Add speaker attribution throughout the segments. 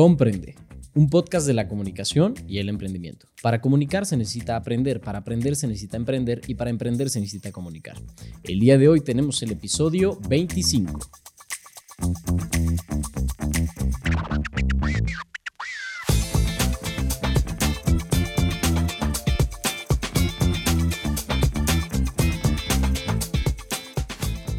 Speaker 1: Comprende, un podcast de la comunicación y el emprendimiento. Para comunicar se necesita aprender, para aprender se necesita emprender y para emprender se necesita comunicar. El día de hoy tenemos el episodio 25.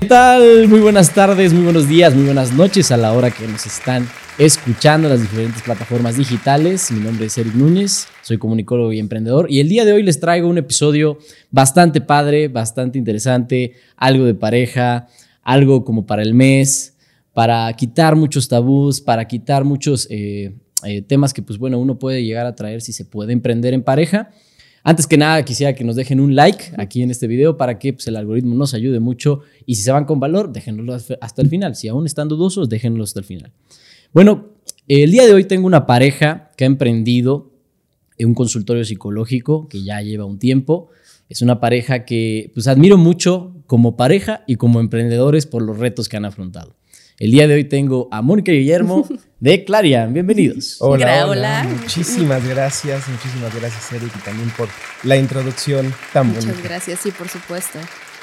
Speaker 1: ¿Qué tal? Muy buenas tardes, muy buenos días, muy buenas noches a la hora que nos están escuchando las diferentes plataformas digitales. Mi nombre es Eric Núñez, soy comunicólogo y emprendedor y el día de hoy les traigo un episodio bastante padre, bastante interesante, algo de pareja, algo como para el mes, para quitar muchos tabús, para quitar muchos eh, eh, temas que pues bueno uno puede llegar a traer si se puede emprender en pareja. Antes que nada, quisiera que nos dejen un like aquí en este video para que pues, el algoritmo nos ayude mucho. Y si se van con valor, déjenlo hasta el final. Si aún están dudosos, déjenlo hasta el final. Bueno, el día de hoy tengo una pareja que ha emprendido un consultorio psicológico que ya lleva un tiempo. Es una pareja que pues admiro mucho como pareja y como emprendedores por los retos que han afrontado. El día de hoy tengo a Mónica y Guillermo de Clarian. Bienvenidos.
Speaker 2: Hola, hola, Muchísimas gracias, muchísimas gracias, Eric, y también por la introducción tan
Speaker 3: Muchas
Speaker 2: bonita.
Speaker 3: gracias, sí, por supuesto.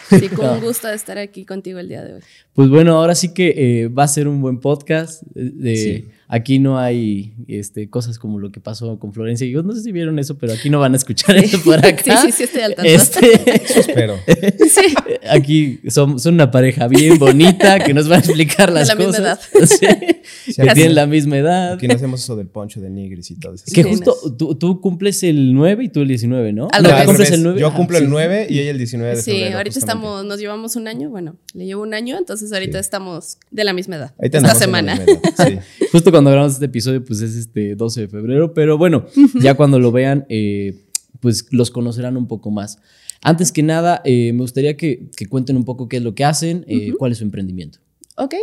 Speaker 3: Sí, con un gusto de estar aquí contigo el día de hoy.
Speaker 1: Pues bueno, ahora sí que eh, va a ser un buen podcast. eh, De,
Speaker 2: Sí.
Speaker 1: Aquí no hay este, cosas como lo que pasó con Florencia y yo. No sé si vieron eso, pero aquí no van a escuchar eso por acá.
Speaker 3: Sí, sí, sí, estoy al tanto.
Speaker 1: Este,
Speaker 2: Eso espero.
Speaker 3: Sí.
Speaker 1: aquí son, son una pareja bien bonita que nos va a explicar las
Speaker 3: la misma
Speaker 1: cosas. Sí,
Speaker 2: Sí,
Speaker 1: que
Speaker 2: aquí-
Speaker 1: tienen la misma edad.
Speaker 2: Aquí no hacemos eso del poncho de nigris y todo eso.
Speaker 1: Que justo tú, tú cumples el 9 y tú el 19, ¿no?
Speaker 3: Al
Speaker 1: No,
Speaker 2: al
Speaker 1: cumples
Speaker 2: revés.
Speaker 1: el 9.
Speaker 2: Yo
Speaker 1: Ah,
Speaker 2: cumplo
Speaker 1: sí.
Speaker 2: el 9 y ella el 19 de
Speaker 3: Sí,
Speaker 2: febrero.
Speaker 3: ahorita
Speaker 2: justamente.
Speaker 3: estamos, nos llevamos un año, bueno, le llevo un año, entonces ahorita
Speaker 2: Sí.
Speaker 3: estamos de la misma edad.
Speaker 2: Ahí
Speaker 3: esta semana.
Speaker 2: edad, sí.
Speaker 1: Justo cuando grabamos este episodio, pues es este 12 de febrero, pero bueno, ya cuando lo vean, eh, pues los conocerán un poco más. Antes que nada, eh, me gustaría que, que cuenten un poco qué es lo que hacen, eh, cuál es su emprendimiento.
Speaker 3: Ok.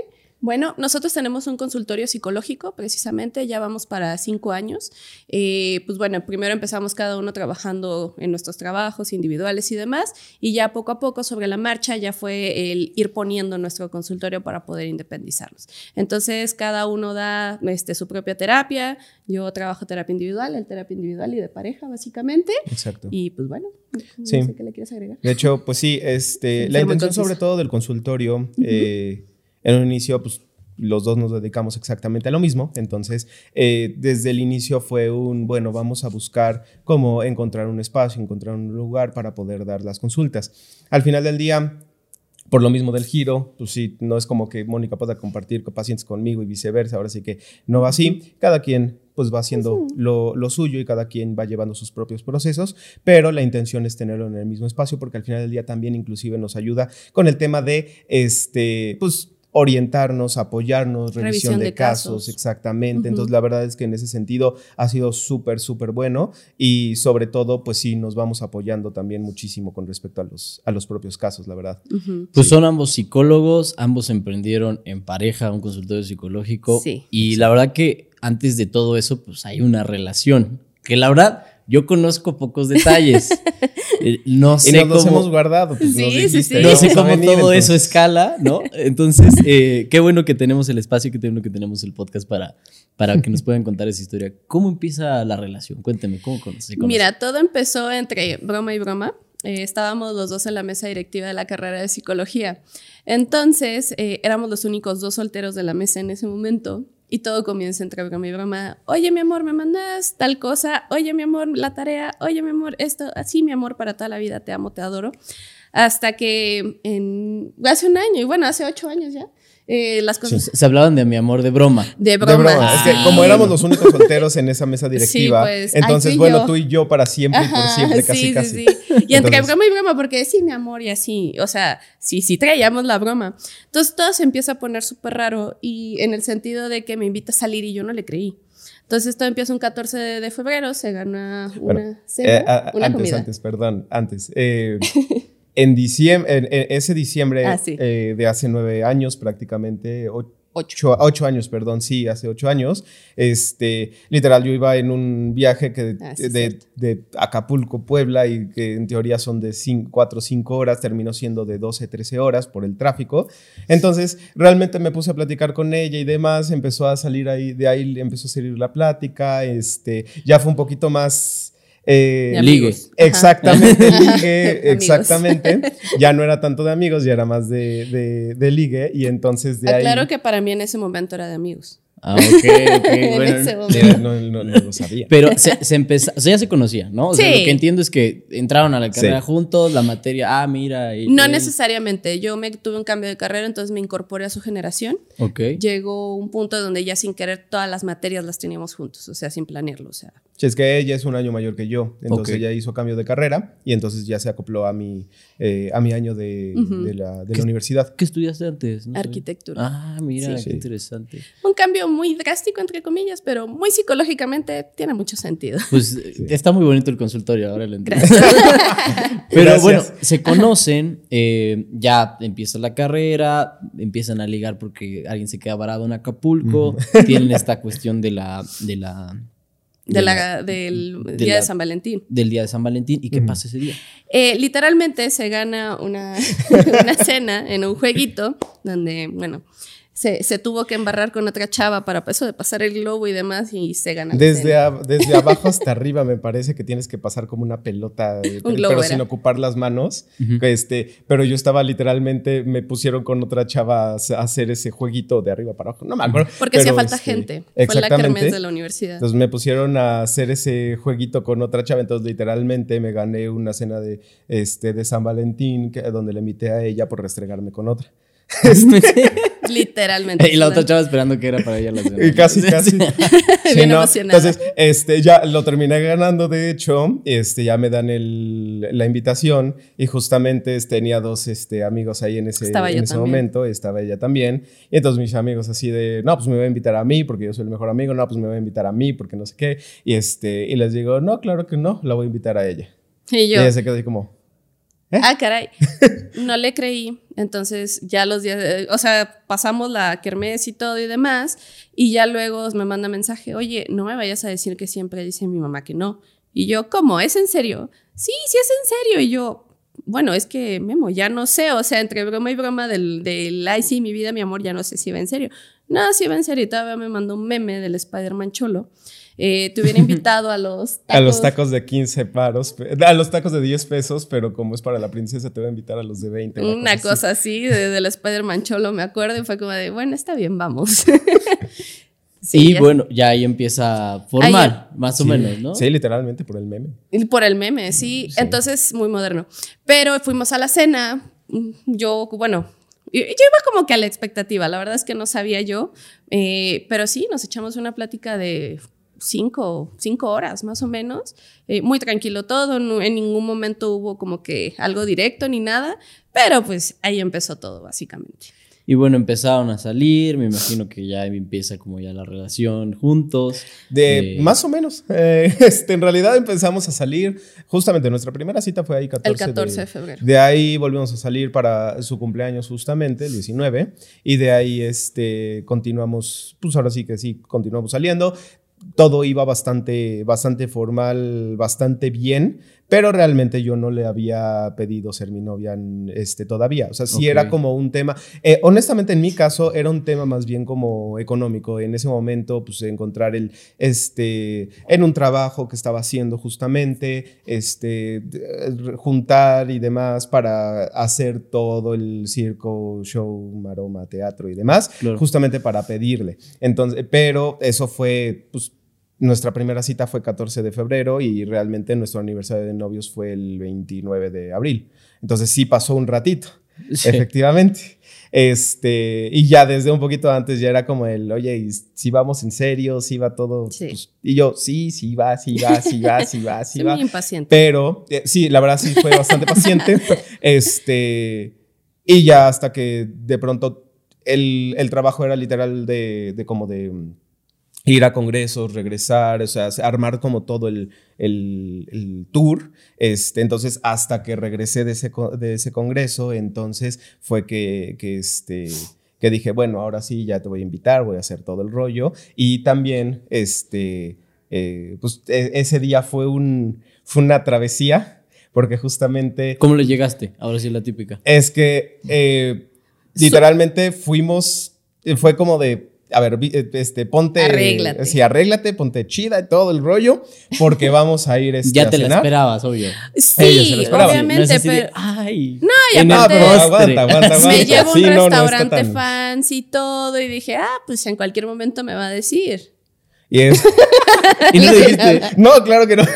Speaker 3: Bueno, nosotros tenemos un consultorio psicológico, precisamente, ya vamos para cinco años. Eh, pues bueno, primero empezamos cada uno trabajando en nuestros trabajos individuales y demás, y ya poco a poco sobre la marcha ya fue el ir poniendo nuestro consultorio para poder independizarnos. Entonces, cada uno da este, su propia terapia, yo trabajo terapia individual, el terapia individual y de pareja, básicamente,
Speaker 2: Exacto.
Speaker 3: y pues bueno, no
Speaker 2: Sí.
Speaker 3: sé qué le quieres agregar.
Speaker 2: De hecho, pues sí, este, la intención sobre todo del consultorio, eh, en un inicio, pues los dos nos dedicamos exactamente a lo mismo, entonces eh, desde el inicio fue un, bueno, vamos a buscar cómo encontrar un espacio, encontrar un lugar para poder dar las consultas. Al final del día, por lo mismo del giro, pues sí, no es como que Mónica pueda compartir con pacientes conmigo y viceversa, ahora sí que no va así, cada quien pues va haciendo lo, lo suyo y cada quien va llevando sus propios procesos, pero la intención es tenerlo en el mismo espacio porque al final del día también inclusive nos ayuda con el tema de, este, pues orientarnos, apoyarnos, revisión,
Speaker 3: Revisión
Speaker 2: de,
Speaker 3: de
Speaker 2: casos,
Speaker 3: casos.
Speaker 2: exactamente. Entonces, la verdad es que en ese sentido ha sido súper, súper bueno y sobre todo, pues sí, nos vamos apoyando también muchísimo con respecto a los, a los propios casos, la verdad.
Speaker 1: Pues son ambos psicólogos, ambos emprendieron en pareja un consultorio psicológico.
Speaker 3: Sí.
Speaker 1: Y la verdad que antes de todo eso, pues hay una relación. Que la verdad, yo conozco pocos detalles. Eh, no
Speaker 2: Y
Speaker 1: sé
Speaker 2: nos
Speaker 1: cómo.
Speaker 2: hemos guardado. Pues,
Speaker 3: Sí,
Speaker 2: nos
Speaker 3: sí,
Speaker 2: dijiste,
Speaker 3: sí.
Speaker 1: No
Speaker 2: "Vamos
Speaker 1: sé cómo
Speaker 2: venir",
Speaker 1: todo eso escala, ¿no? Entonces, eh, qué bueno que tenemos el espacio, qué bueno que tenemos el podcast para, para que nos puedan contar esa historia. ¿Cómo empieza la relación? Cuénteme, ¿cómo conoces?
Speaker 3: Mira, todo empezó entre broma y broma. Eh, estábamos los dos en la mesa directiva de la carrera de psicología. Entonces, eh, éramos los únicos dos solteros de la mesa en ese momento. Y todo comienza entre broma y broma. Oye, mi amor, me mandas tal cosa. Oye, mi amor, la tarea. Oye, mi amor, esto. Así, mi amor, para toda la vida. Te amo, te adoro. Hasta que en, hace un año, y bueno, hace ocho años ya, eh, las cosas
Speaker 1: Se, se hablaban de mi amor de broma.
Speaker 3: de
Speaker 2: De
Speaker 3: broma.
Speaker 2: broma. Es que
Speaker 3: sí.
Speaker 2: como éramos los únicos solteros en esa mesa directiva,
Speaker 3: pues,
Speaker 2: entonces, bueno,
Speaker 3: yo.
Speaker 2: tú y yo para siempre y por siempre, casi,
Speaker 3: sí, sí,
Speaker 2: casi.
Speaker 3: sí. Y entre
Speaker 2: Entonces-
Speaker 3: broma y broma, porque sí, mi amor, y así, o sea, sí, sí traíamos la broma. Entonces todo se empieza a poner súper raro y en el sentido de que me invita a salir y yo no le creí. Entonces todo empieza un 14 de, de febrero, se gana una
Speaker 2: Bueno,
Speaker 3: cena,
Speaker 2: Eh, a- a-
Speaker 3: una
Speaker 2: antes,
Speaker 3: comida.
Speaker 2: antes, perdón, antes. Eh, en diciembre, en, en ese diciembre
Speaker 3: Ah, sí.
Speaker 2: eh, de hace nueve años prácticamente, o
Speaker 3: Ocho.
Speaker 2: ocho años, perdón, sí, hace ocho años. Este, literal, yo iba en un viaje que
Speaker 3: Ah, sí,
Speaker 2: de, de Acapulco, Puebla, y que en teoría son de 4 o 5 horas, terminó siendo de 12, 13 horas por el tráfico. Entonces, realmente me puse a platicar con ella y demás, empezó a salir ahí, de ahí empezó a salir la plática, este, ya fue un poquito más... eh,
Speaker 1: Ligue.
Speaker 2: Exactamente, ligue, exactamente. Ya no era tanto de amigos, ya era más de, de, de ligue. Y entonces de
Speaker 3: Aclaro
Speaker 2: ahí.
Speaker 3: que para mí en ese momento era de amigos.
Speaker 1: Ah, ok, ok. Bueno.
Speaker 2: No, no, no lo sabía.
Speaker 1: Pero se, se empezó, o sea, ya se conocía, ¿no? O sea,
Speaker 3: Sí.
Speaker 1: lo que entiendo es que entraron a la carrera
Speaker 2: Sí.
Speaker 1: juntos, la materia, ah, mira. y-
Speaker 3: No
Speaker 1: él-
Speaker 3: necesariamente. Yo me tuve un cambio de carrera, entonces me incorporé a su generación.
Speaker 1: Ok.
Speaker 3: Llegó un punto donde ya sin querer todas las materias las teníamos juntos, o sea, sin planearlo. O sea,
Speaker 2: Sí, es que ella es un año mayor que yo. Entonces
Speaker 1: Ok.
Speaker 2: ella hizo cambio de carrera y entonces ya se acopló a mi, eh, a mi año de, la, de la universidad.
Speaker 1: ¿Qué estudiaste antes? No
Speaker 3: arquitectura.
Speaker 1: Ah, mira,
Speaker 2: Sí.
Speaker 1: qué
Speaker 2: Sí.
Speaker 1: interesante.
Speaker 3: Un cambio muy drástico, entre comillas, pero muy psicológicamente tiene mucho sentido.
Speaker 1: Pues está muy bonito el consultorio, ahora lo entiendo. Pero
Speaker 2: Gracias.
Speaker 1: bueno, se conocen, eh, ya empieza la carrera, empiezan a ligar porque alguien se queda varado en Acapulco, tienen esta cuestión de la, de la,
Speaker 3: De la, del
Speaker 1: de
Speaker 3: día
Speaker 1: la-
Speaker 3: de San Valentín.
Speaker 1: del día de San Valentín. ¿Y qué pasa ese día?
Speaker 3: Eh, literalmente se gana una, una cena en un jueguito donde, bueno, se, se tuvo que embarrar con otra chava para eso de pasar el globo y demás y se gana la
Speaker 2: Desde, a- desde abajo hasta arriba me parece que tienes que pasar como una pelota,
Speaker 3: Un
Speaker 2: pero, sin ocupar las manos. este, pero yo estaba literalmente, me pusieron con otra chava a hacer- ese jueguito de arriba para abajo. No me acuerdo.
Speaker 3: Porque hacía falta
Speaker 2: este,
Speaker 3: gente. Fue la
Speaker 2: Exactamente.
Speaker 3: kermés de la universidad.
Speaker 2: Entonces me pusieron a hacer ese jueguito con otra chava. Entonces, literalmente me gané una cena de, este, de San Valentín, que, donde le invité a ella por restregarme con otra.
Speaker 3: Literalmente.
Speaker 1: y la otra chava esperando que era para ella la cena.
Speaker 2: Y casi, casi. Sí,
Speaker 3: Bien
Speaker 2: no,
Speaker 3: emocionada.
Speaker 2: Entonces, este, ya lo terminé ganando, de hecho, este, ya me dan el, la invitación y justamente este, tenía dos este, amigos ahí en ese,
Speaker 3: Estaba
Speaker 2: en ese momento, estaba ella también. Y entonces mis amigos así de, no, pues me va a invitar a mí porque yo soy el mejor amigo, no, pues me va a invitar a mí porque no sé qué. Y, este, y les digo, no, claro que no, la voy a invitar a ella.
Speaker 3: Y
Speaker 2: Y
Speaker 3: yo,
Speaker 2: ella se quedó así como,
Speaker 3: ah, caray. No le creí. Entonces, ya los días, eh, o sea, pasamos la kermés y todo y demás. Y ya luego me manda mensaje, oye, no me vayas a decir que siempre dice mi mamá que no. Y yo, ¿cómo? ¿Es en serio? Sí, sí es en serio. Y yo, bueno, es que Memo, ya no sé. O sea, entre broma y broma del, del ay, sí, mi vida, mi amor, ya no sé si va en serio. No, sí va en serio. Y todavía me mandó un meme del Spider-Man Cholo. Eh, te hubiera invitado a los
Speaker 2: a los tacos de 15 paros, a los tacos de 10 pesos, pero como es para la princesa, te voy a invitar a los de 20.
Speaker 3: Una
Speaker 2: así.
Speaker 3: cosa así, de, del Spider-Man Cholo, me acuerdo, y fue como de, bueno, está bien, vamos. Sí,
Speaker 1: y
Speaker 3: ya-
Speaker 1: bueno, ya ahí empieza formal, más o
Speaker 2: Sí.
Speaker 1: menos, ¿no?
Speaker 2: Sí, literalmente por el meme.
Speaker 3: y Por el meme, sí.
Speaker 2: Sí.
Speaker 3: Entonces, muy moderno. Pero fuimos a la cena. mm, Yo, bueno, yo yo iba como que a la expectativa. La verdad es que no sabía yo. eh, pero sí, nos echamos una plática de cinco, cinco horas más o menos. eh, muy tranquilo todo. no- en ningún momento hubo como que algo directo ni nada. Pero pues ahí empezó todo, básicamente.
Speaker 1: Y bueno, empezaron a salir, me imagino que ya empieza como ya la relación juntos.
Speaker 2: De
Speaker 1: Eh,
Speaker 2: más o menos. Eh, este, en realidad empezamos a salir. Justamente nuestra primera cita fue ahí 14,
Speaker 3: El 14 de febrero.
Speaker 2: De ahí volvimos a salir para su cumpleaños justamente, el 19. Y de ahí este, continuamos, pues ahora sí que sí, continuamos saliendo. Todo iba bastante, bastante formal, bastante bien, pero realmente yo no le había pedido ser mi novia en, este, todavía. O sea, sí era como un tema. eh, honestamente, en mi caso, era un tema más bien como económico. En ese momento, pues encontrar el, este, en un trabajo que estaba haciendo justamente, este, de- juntar y demás para hacer todo el circo, show, maroma, teatro y demás,
Speaker 1: Claro.
Speaker 2: justamente para pedirle. Entonces, pero eso fue, pues, nuestra primera cita fue 14 de febrero y realmente nuestro aniversario de novios fue el 29 de abril. Entonces sí pasó un ratito,
Speaker 1: sí.
Speaker 2: efectivamente. Este, y ya desde un poquito antes ya era como el, oye, ¿y si vamos en serio, si va todo.
Speaker 3: Sí.
Speaker 2: Pues, y yo, sí, sí va, sí va, sí va, sí va, sí
Speaker 3: Soy
Speaker 2: va.
Speaker 3: muy impaciente.
Speaker 2: Pero eh, sí, la verdad sí fue bastante paciente. Este, y ya hasta que de pronto el, el trabajo era literal de, de como de ir a congresos, regresar, o sea, armar como todo el, el- el tour. Este, entonces, hasta que regresé de ese, de ese congreso, entonces fue que, que, este, que dije, bueno, ahora sí, ya te voy a invitar, voy a hacer todo el rollo. Y también, este, eh, pues e- ese día fue, un, fue una travesía, porque justamente
Speaker 1: ¿Cómo le llegaste? Ahora sí la típica.
Speaker 2: es que eh, literalmente fuimos, fue como de, a ver, eh, este, ponte,
Speaker 3: Arréglate.
Speaker 2: sí, arréglate, ponte chida y todo el rollo, porque vamos a ir este,
Speaker 1: ya
Speaker 2: a
Speaker 1: te la
Speaker 2: cenar.
Speaker 1: esperabas, obvio.
Speaker 3: Sí,
Speaker 2: Ellos se lo esperaban.
Speaker 3: obviamente,
Speaker 1: no es así de,
Speaker 3: pero
Speaker 1: ay.
Speaker 3: No, y aparte-
Speaker 2: No, aguanta, aguanta, aguanta.
Speaker 3: me llevo a un
Speaker 2: Sí, no, no está
Speaker 3: restaurante
Speaker 2: tan-
Speaker 3: fancy y todo y dije, ah, pues en cualquier momento me va a decir.
Speaker 2: Y es-
Speaker 1: Y no dijiste.
Speaker 2: no, claro que no.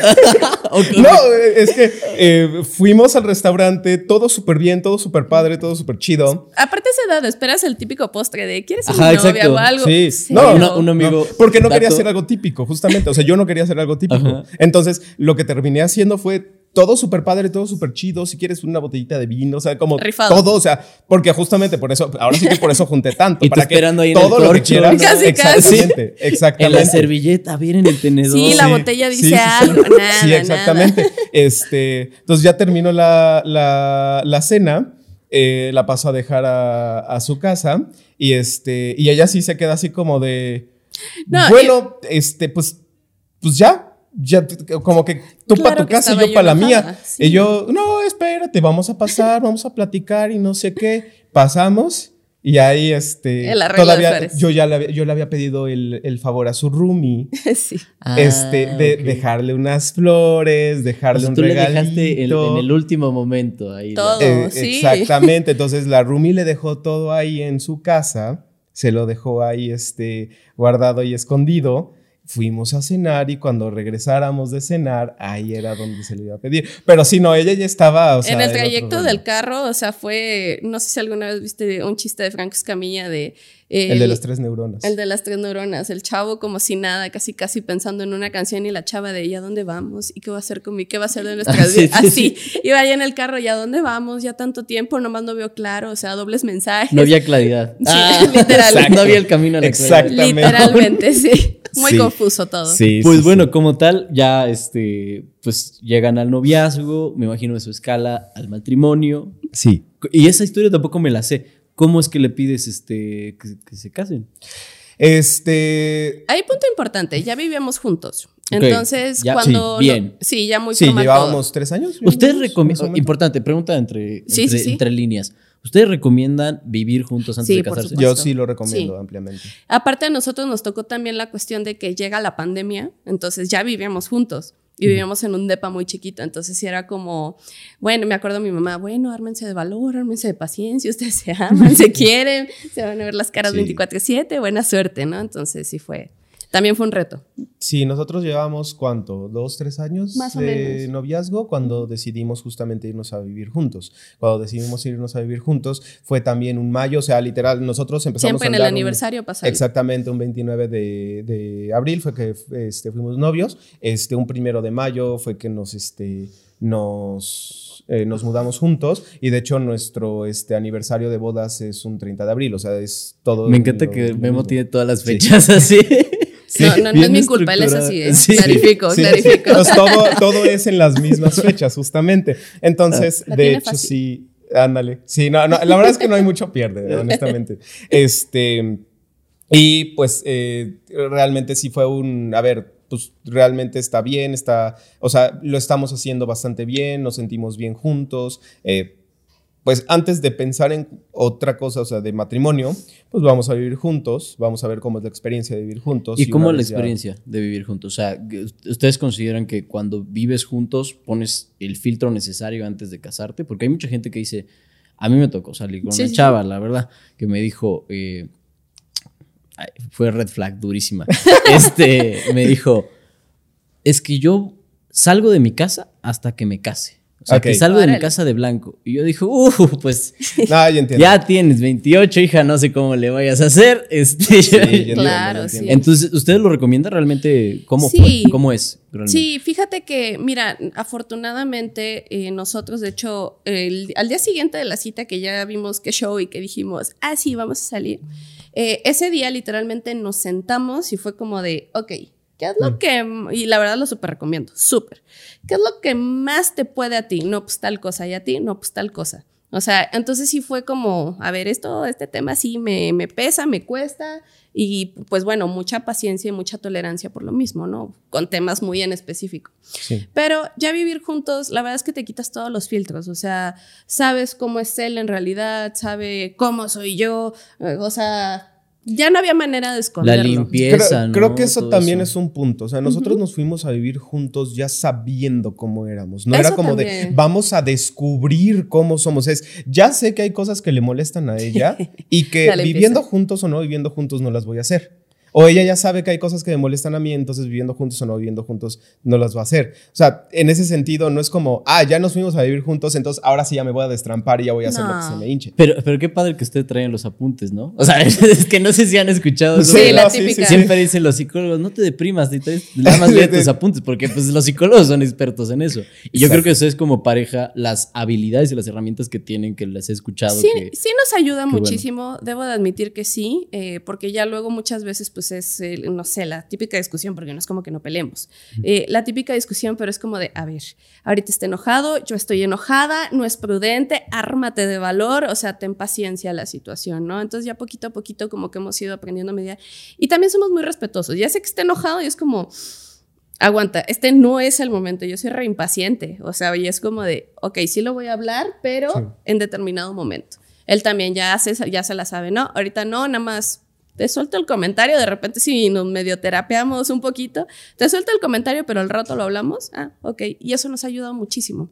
Speaker 2: No, es que eh, fuimos al restaurante, todo súper bien, todo súper padre, todo súper chido.
Speaker 3: Aparte de esa edad, esperas el típico postre de ¿quieres ser
Speaker 1: Ajá,
Speaker 3: novia
Speaker 1: exacto.
Speaker 3: o algo?
Speaker 2: Sí,
Speaker 3: Cero.
Speaker 2: no,
Speaker 1: Una- un amigo.
Speaker 2: No, porque no quería hacer algo típico, justamente. O sea, yo no quería hacer algo típico.
Speaker 1: Ajá.
Speaker 2: Entonces, lo que terminé haciendo fue todo súper padre, todo súper chido. Si quieres una botellita de vino, o sea, como
Speaker 3: Rifado.
Speaker 2: todo. O sea, porque justamente por eso, ahora sí que por eso junté tanto.
Speaker 1: Y
Speaker 2: para que
Speaker 1: esperando ahí en el
Speaker 2: todo lo que
Speaker 1: corcho.
Speaker 2: quieras.
Speaker 3: Casi, casi.
Speaker 2: exactamente,
Speaker 1: En la
Speaker 2: exactamente.
Speaker 1: servilleta, bien en el tenedor.
Speaker 3: Sí, la
Speaker 2: Sí,
Speaker 3: botella
Speaker 2: sí,
Speaker 3: dice
Speaker 2: sí, sí.
Speaker 3: algo, nada,
Speaker 2: Sí, exactamente. Este, entonces ya terminó la, la, la cena, eh, la paso a dejar a, a su casa y este, y ella sí se queda así como de,
Speaker 3: No,
Speaker 2: bueno, este, pues, pues ya. Ya, como que tú
Speaker 3: Claro
Speaker 2: para tu casa y yo
Speaker 3: yo
Speaker 2: para la mía.
Speaker 3: sí.
Speaker 2: Y yo, no, espérate, vamos a pasar, vamos a platicar y no sé qué. Pasamos y ahí, este,
Speaker 3: El de
Speaker 2: todavía
Speaker 3: flores.
Speaker 2: yo ya le, había- yo le había pedido el, el favor a su roomie
Speaker 3: sí.
Speaker 1: Ah,
Speaker 2: este, de
Speaker 1: ok.
Speaker 2: dejarle unas flores, dejarle
Speaker 1: sea,
Speaker 2: un
Speaker 1: tú le
Speaker 2: regalito.
Speaker 1: dejaste el- en el último momento ahí.
Speaker 3: Todo.
Speaker 2: Eh,
Speaker 3: sí.
Speaker 2: Exactamente. Entonces la Rumi le dejó todo ahí en su casa, se lo dejó ahí este, guardado y escondido. Fuimos a cenar y cuando regresáramos de cenar, ahí era donde se le iba a pedir. Pero sí, no, ella ya estaba. o sea,
Speaker 3: en el trayecto del carro, o sea, fue, no sé si alguna vez viste un chiste de Franco Escamilla de... eh,
Speaker 2: El de las tres neuronas.
Speaker 3: El de las tres neuronas, el chavo como si nada, casi casi pensando en una canción y la chava de ¿y a dónde vamos? ¿Y qué va a hacer conmigo? ¿Qué va a hacer de nuestras
Speaker 1: Ah, sí,
Speaker 3: vidas?
Speaker 1: sí,
Speaker 3: Así, iba allá en el carro, ¿y a dónde vamos? Ya tanto tiempo, nomás no veo claro, o sea, dobles mensajes.
Speaker 1: No había claridad.
Speaker 3: Sí, literal.
Speaker 2: Exacto.
Speaker 1: No había el camino a la claridad.
Speaker 3: Literalmente, sí. Muy
Speaker 2: Sí.
Speaker 3: confuso todo.
Speaker 2: Sí,
Speaker 1: Pues
Speaker 2: sí,
Speaker 1: bueno,
Speaker 2: sí.
Speaker 1: como tal, ya este, pues llegan al noviazgo, me imagino de su escala al matrimonio.
Speaker 2: Sí.
Speaker 1: Y esa historia tampoco me la sé. ¿Cómo es que le pides este que, que se casen?
Speaker 2: Este.
Speaker 3: Hay punto importante, ya vivíamos juntos.
Speaker 1: Ok,
Speaker 3: Entonces,
Speaker 1: ya,
Speaker 3: cuando...
Speaker 1: sí, bien.
Speaker 3: sí, ya muy
Speaker 2: Sí, llevábamos tres años.
Speaker 1: Ustedes recomiendan, importante, pregunta entre,
Speaker 3: Sí,
Speaker 1: entre,
Speaker 3: sí, sí.
Speaker 1: entre líneas. ¿Ustedes recomiendan vivir juntos antes
Speaker 3: Sí,
Speaker 1: de casarse?
Speaker 2: Yo sí lo recomiendo
Speaker 3: Sí.
Speaker 2: ampliamente.
Speaker 3: Aparte a nosotros nos tocó también la cuestión de que llega la pandemia, entonces ya vivíamos juntos y vivíamos en un depa muy chiquito, entonces sí era como, bueno, me acuerdo a mi mamá, bueno, ármense de valor, ármense de paciencia, ustedes se aman, se quieren, se van a ver las caras
Speaker 2: Sí.
Speaker 3: 24/7, buena suerte, ¿no? Entonces sí fue, también fue un reto.
Speaker 2: Sí, nosotros llevamos cuánto, dos, tres años
Speaker 3: Más
Speaker 2: de noviazgo cuando decidimos justamente irnos a vivir juntos. Cuando decidimos irnos a vivir juntos fue también un mayo, o sea, literal, nosotros empezamos
Speaker 3: Siempre
Speaker 2: a
Speaker 3: en el
Speaker 2: andar un-
Speaker 3: aniversario pasado.
Speaker 2: Exactamente, un 29 de, de abril fue que este, fuimos novios. Este, un primero de mayo fue que nos, este, nos, eh, nos mudamos juntos. Y de hecho, nuestro este, aniversario de bodas es un 30 de abril. O sea, es todo.
Speaker 1: Me encanta
Speaker 2: lo-
Speaker 1: que
Speaker 2: lo
Speaker 1: Memo
Speaker 2: mismo.
Speaker 1: tiene todas las
Speaker 2: Sí.
Speaker 1: fechas
Speaker 3: no, no, no es mi culpa, él es así, ¿eh?
Speaker 1: Sí.
Speaker 3: clarifico,
Speaker 2: Sí,
Speaker 3: clarifico.
Speaker 2: pues todo, todo es en las mismas fechas, justamente. Entonces,
Speaker 3: La
Speaker 2: de hecho,
Speaker 3: fácil.
Speaker 2: sí. Ándale. Sí, no, no, la verdad es que no hay mucho pierde, honestamente. Este. Y pues eh, realmente sí fue un. A ver, pues realmente está bien, está. O sea, lo estamos haciendo bastante bien, nos sentimos bien juntos. eh, pues antes de pensar en otra cosa, o sea, de matrimonio, pues vamos a vivir juntos, vamos a ver cómo es la experiencia de vivir juntos.
Speaker 1: ¿Y cómo
Speaker 2: una
Speaker 1: la
Speaker 2: ya-
Speaker 1: experiencia de vivir juntos? O sea, ¿ustedes consideran que cuando vives juntos pones el filtro necesario antes de casarte? Porque hay mucha gente que dice, a mí me tocó salir con
Speaker 3: Sí,
Speaker 1: una
Speaker 3: sí,
Speaker 1: chava, la verdad, que me dijo, eh, ay, fue red flag durísima. este, me dijo, es que yo salgo de mi casa hasta que me case. O sea, que
Speaker 2: Ok.
Speaker 1: salgo de mi casa de blanco. Y yo dije, uh, pues
Speaker 2: ya entiendo.
Speaker 1: ya tienes 28, hija, no sé cómo le vayas a hacer. Este,
Speaker 2: Sí, entiendo,
Speaker 3: Claro, sí.
Speaker 1: Entonces, ¿ustedes lo recomiendan realmente? ¿Cómo
Speaker 3: Sí.
Speaker 1: fue? ¿Cómo es? realmente?
Speaker 3: Sí, fíjate que, mira, afortunadamente eh, nosotros, de hecho, el- al día siguiente de la cita que ya vimos que show y que dijimos, ah, sí, vamos a salir, eh, ese día literalmente nos sentamos y fue como de, ok, ¿qué es lo que, y la verdad lo súper recomiendo, súper, ¿qué es lo que más te puede a ti? No, pues tal cosa, y a ti, no, pues tal cosa. O sea, entonces sí fue como, a ver, esto, este tema sí me, me pesa, me cuesta y pues bueno, mucha paciencia y mucha tolerancia por lo mismo, ¿no? Con temas muy en específico.
Speaker 2: Sí.
Speaker 3: Pero ya vivir juntos, la verdad es que te quitas todos los filtros, o sea, sabes cómo es él en realidad, sabe cómo soy yo, eh, o sea, ya no había manera de
Speaker 1: La
Speaker 3: esconderlo.
Speaker 1: limpieza,
Speaker 2: Creo,
Speaker 1: ¿no?
Speaker 2: creo que eso
Speaker 1: Todo
Speaker 2: también
Speaker 1: eso.
Speaker 2: es un punto. O sea, nosotros nos fuimos a vivir juntos ya sabiendo cómo éramos. No
Speaker 3: Eso
Speaker 2: era como de vamos a descubrir cómo somos. Es ya sé que hay cosas que le molestan a ella y que
Speaker 3: La
Speaker 2: viviendo juntos o no viviendo juntos no las voy a hacer. O ella ya sabe que hay cosas que me molestan a mí, entonces viviendo juntos o no viviendo juntos no las va a hacer. O sea, en ese sentido no es como, ah, ya nos fuimos a vivir juntos, entonces ahora sí ya me voy a destrampar y ya voy a hacer lo que se me hinche.
Speaker 1: Pero, pero qué padre que usted trae los apuntes, ¿no? O sea, es que no sé si han escuchado eso.
Speaker 3: Sí,
Speaker 1: de
Speaker 3: la
Speaker 2: no,
Speaker 3: típica.
Speaker 2: sí.
Speaker 1: Siempre dicen los psicólogos, no te deprimas, ni te- nada más lee tus apuntes, porque pues los psicólogos son expertos en eso. Y yo creo que ustedes como pareja, las habilidades y las herramientas que tienen, que les he escuchado,
Speaker 3: Sí,
Speaker 1: que
Speaker 3: sí nos ayuda
Speaker 1: bueno.
Speaker 3: muchísimo, debo de admitir que sí, eh, porque ya luego muchas veces pues es, eh, no sé, la típica discusión, porque no es como que no peleemos, Eh, la típica discusión, pero es como de, a ver, ahorita está enojado, yo estoy enojada, no es prudente, ármate de valor, o sea, ten paciencia a la situación, ¿no? Entonces ya poquito a poquito como que hemos ido aprendiendo a mediar y también somos muy respetuosos, ya sé que está enojado y es como... Aguanta, este no es el momento, yo soy re impaciente, o sea, y es como de, ok, sí lo voy a hablar, pero
Speaker 2: Sí.
Speaker 3: en determinado momento. Él también ya, hace, ya se la sabe, ¿no? Ahorita no, nada más te suelto el comentario, de repente si nos medio terapeamos un poquito, te suelto el comentario, pero al rato lo hablamos, ah, ok, y eso nos ha ayudado muchísimo.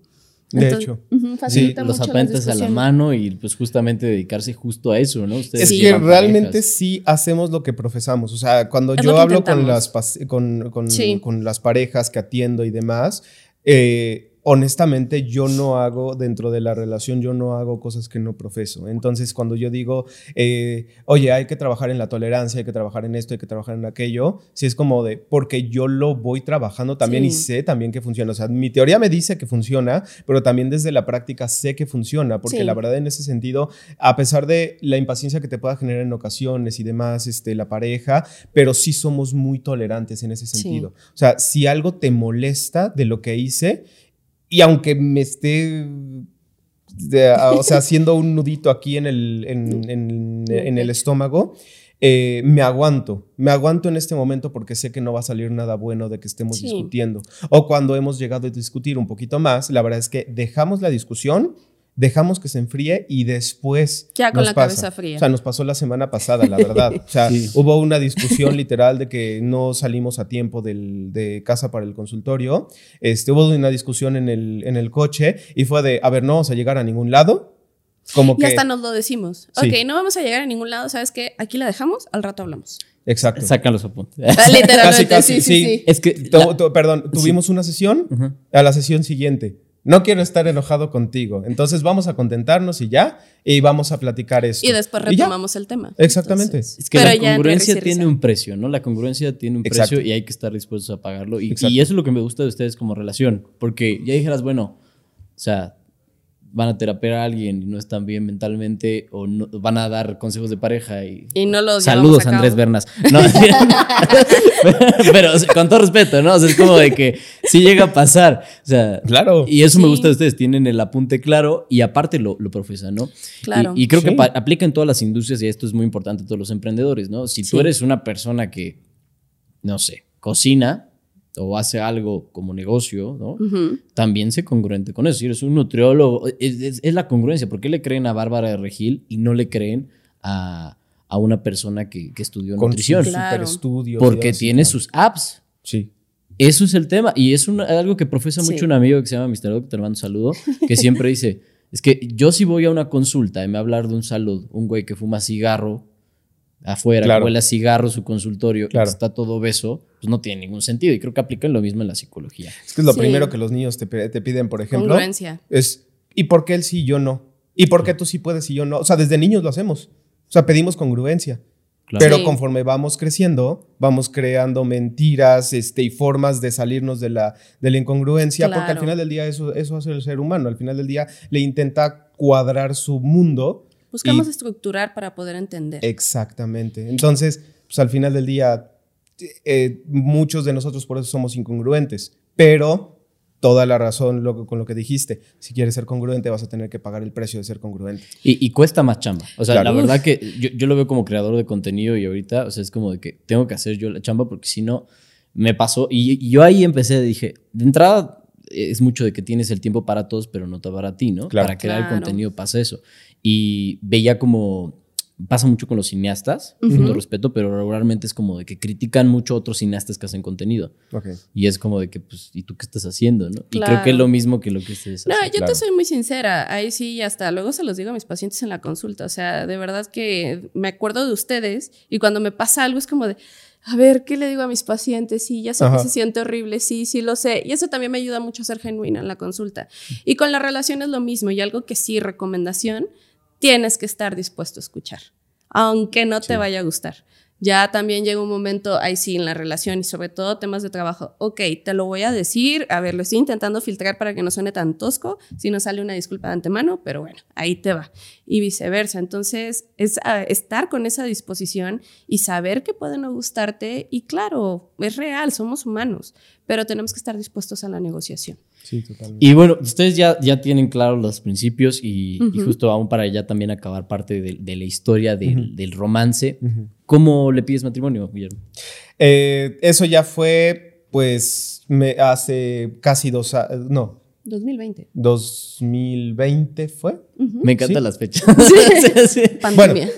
Speaker 2: De
Speaker 3: Entonces,
Speaker 2: hecho.
Speaker 3: facilita
Speaker 1: los
Speaker 3: mucho las
Speaker 1: apuntes a la mano y pues justamente dedicarse justo a eso, ¿no? Ustedes
Speaker 2: Es que realmente
Speaker 1: parejas.
Speaker 2: sí hacemos lo que profesamos. O sea, cuando
Speaker 3: Es
Speaker 2: yo hablo con las, con, con-
Speaker 3: Sí.
Speaker 2: con las parejas que atiendo y demás, eh, honestamente yo no hago dentro de la relación, yo no hago cosas que no profeso. Entonces, cuando yo digo, eh, oye, hay que trabajar en la tolerancia, hay que trabajar en esto, hay que trabajar en aquello, sí es como de, porque yo lo voy trabajando también y sé también que funciona. O sea, mi teoría me dice que funciona, pero también desde la práctica sé que funciona, porque
Speaker 3: Sí.
Speaker 2: la verdad en ese sentido, a pesar de la impaciencia que te pueda generar en ocasiones y demás, este, la pareja, pero sí somos muy tolerantes en ese sentido. O sea, si algo te molesta de lo que hice, y aunque me esté, de- a- o sea, haciendo un nudito aquí en el, en, en- en el estómago, eh, me aguanto, me aguanto en este momento porque sé que no va a salir nada bueno de que estemos
Speaker 3: Sí.
Speaker 2: discutiendo. O cuando hemos llegado a discutir un poquito más, la verdad es que dejamos la discusión, dejamos que se enfríe y después
Speaker 3: Ya con
Speaker 2: nos
Speaker 3: la
Speaker 2: pasa.
Speaker 3: cabeza fría.
Speaker 2: O sea, nos pasó la semana pasada, la verdad. O sea,
Speaker 1: Sí.
Speaker 2: hubo una discusión literal de que no salimos a tiempo del- de casa para el consultorio. Este, hubo una discusión en el, en el coche y fue de, a ver, no vamos a llegar a ningún lado. Como
Speaker 3: Y
Speaker 2: que...
Speaker 3: hasta nos lo decimos.
Speaker 2: Sí.
Speaker 3: Ok, no vamos a llegar a ningún lado, ¿sabes qué? Aquí la dejamos, al rato hablamos.
Speaker 2: Exacto.
Speaker 1: Sacan los apuntes.
Speaker 3: Ah, Literalmente,
Speaker 2: Casi, casi,
Speaker 3: sí, sí,
Speaker 2: sí.
Speaker 3: sí.
Speaker 1: es que
Speaker 2: Tu-
Speaker 1: la-
Speaker 2: tu- perdón, tuvimos una sesión a la sesión siguiente. No quiero estar enojado contigo. Entonces vamos a contentarnos y ya, y vamos a platicar esto.
Speaker 3: Y después retomamos el tema.
Speaker 2: Exactamente.
Speaker 3: Entonces,
Speaker 1: Es que
Speaker 3: pero
Speaker 1: la congruencia tiene un precio, ¿no? La congruencia tiene un
Speaker 2: Exacto.
Speaker 1: precio y hay que estar dispuestos a pagarlo. Y, y eso es lo que me gusta de ustedes como relación. Porque ya dijeras, bueno, o sea, van a terapiar a alguien y no están bien mentalmente o no- van a dar consejos de pareja y...
Speaker 3: Y no los
Speaker 1: Saludos,
Speaker 3: a
Speaker 1: Andrés. Bernas. No, pero con todo respeto, ¿no? O sea, es como de que sí llega a pasar. O sea,
Speaker 2: Claro.
Speaker 1: y eso me gusta de ustedes, tienen el apunte claro y aparte lo, lo profesan, ¿no?
Speaker 3: Claro.
Speaker 1: Y, y creo que
Speaker 2: Sí.
Speaker 1: aplica en todas las industrias y esto es muy importante a todos los emprendedores, ¿no? Si tú eres una persona que, no sé, cocina o hace algo como negocio, ¿no? También sé congruente con eso. Si eres un nutriólogo, es, es- es la congruencia. ¿Por qué le creen a Bárbara de Regil y no le creen a, a una persona que, que estudió
Speaker 2: Con
Speaker 1: nutrición?
Speaker 3: Claro.
Speaker 1: Porque tiene
Speaker 2: claro.
Speaker 1: sus apps.
Speaker 2: Sí.
Speaker 1: Eso es el tema. Y es algo que profesa
Speaker 3: Sí.
Speaker 1: mucho un amigo que se llama Mr. Doc, te mando un saludo, que siempre dice, es que yo si voy a una consulta y me va a hablar de un salud, un güey que fuma cigarro afuera,
Speaker 2: Claro.
Speaker 1: que huele a cigarro su consultorio, y
Speaker 2: Claro.
Speaker 1: que está todo obeso, pues no tiene ningún sentido. Y creo que aplican lo mismo en la psicología.
Speaker 2: Es que es lo
Speaker 3: Sí.
Speaker 2: primero que los niños te, te piden, por ejemplo.
Speaker 3: Congruencia.
Speaker 2: Es, ¿y por qué él sí y yo no? ¿Y por qué tú sí puedes y yo no? O sea, desde niños lo hacemos. O sea, pedimos congruencia.
Speaker 1: Claro.
Speaker 2: Pero
Speaker 3: Sí.
Speaker 2: conforme vamos creciendo, vamos creando mentiras este, y formas de salirnos de la, de la incongruencia, porque al final del día eso, eso hace el ser humano. Al final del día le intenta cuadrar su mundo.
Speaker 3: Buscamos
Speaker 2: y-
Speaker 3: estructurar para poder entender.
Speaker 2: Exactamente. Entonces, pues al final del día, eh, muchos de nosotros por eso somos incongruentes, pero toda la razón lo, con lo que dijiste. Si quieres ser congruente, vas a tener que pagar el precio de ser congruente.
Speaker 1: Y, y cuesta más chamba. O sea, la verdad que yo, yo, lo veo como creador de contenido y ahorita, o sea, es como de que tengo que hacer yo la chamba porque si no, me pasó. Y, y yo ahí empecé, dije, de entrada es mucho de que tienes el tiempo para todos, pero no para ti, ¿no?
Speaker 2: Claro.
Speaker 1: Para crear
Speaker 3: Claro.
Speaker 1: el contenido pasa eso. Y veía como pasa mucho con los cineastas, con todo respeto, pero regularmente es como de que critican mucho a otros cineastas que hacen contenido. Y es como de que, pues, ¿y tú qué estás haciendo? ¿no? Y creo que es lo mismo que lo que ustedes
Speaker 3: No,
Speaker 1: hacen.
Speaker 3: yo
Speaker 2: claro.
Speaker 3: te soy muy sincera. Ahí sí, hasta luego se los digo a mis pacientes en la consulta. O sea, de verdad que me acuerdo de ustedes y cuando me pasa algo es como de, a ver, ¿qué le digo a mis pacientes? Sí, ya sé
Speaker 2: Ajá.
Speaker 3: que se siente horrible, sí, sí lo sé. Y eso también me ayuda mucho a ser genuina en la consulta. Y con la relación es lo mismo. Y algo que sí, recomendación, tienes que estar dispuesto a escuchar, aunque no te vaya a gustar. Ya también llega un momento, ahí sí, en la relación y sobre todo temas de trabajo. Ok, te lo voy a decir. A ver, lo estoy intentando filtrar para que no suene tan tosco. Si no sale una disculpa de antemano, pero bueno, ahí te va. Y viceversa. Entonces, es ah, estar con esa disposición y saber que puede no gustarte. Y claro, es real, somos humanos, pero tenemos que estar dispuestos a la negociación.
Speaker 2: Sí, totalmente.
Speaker 1: Y bueno, ustedes ya, ya tienen claros los principios y, y
Speaker 3: Ujú.
Speaker 1: justo aún para ya también acabar parte de, de la historia del,
Speaker 2: Ujú.
Speaker 1: del romance.
Speaker 2: Ujú.
Speaker 1: ¿Cómo le pides matrimonio, Guillermo?
Speaker 2: Eh, eso ya fue, pues, me, hace casi dos años, no,
Speaker 3: 2020.
Speaker 2: 2020 fue.
Speaker 3: Ujú.
Speaker 1: Me encantan
Speaker 2: Sí.
Speaker 1: las fechas.
Speaker 3: Sí.
Speaker 1: Sí.
Speaker 3: Pandemia.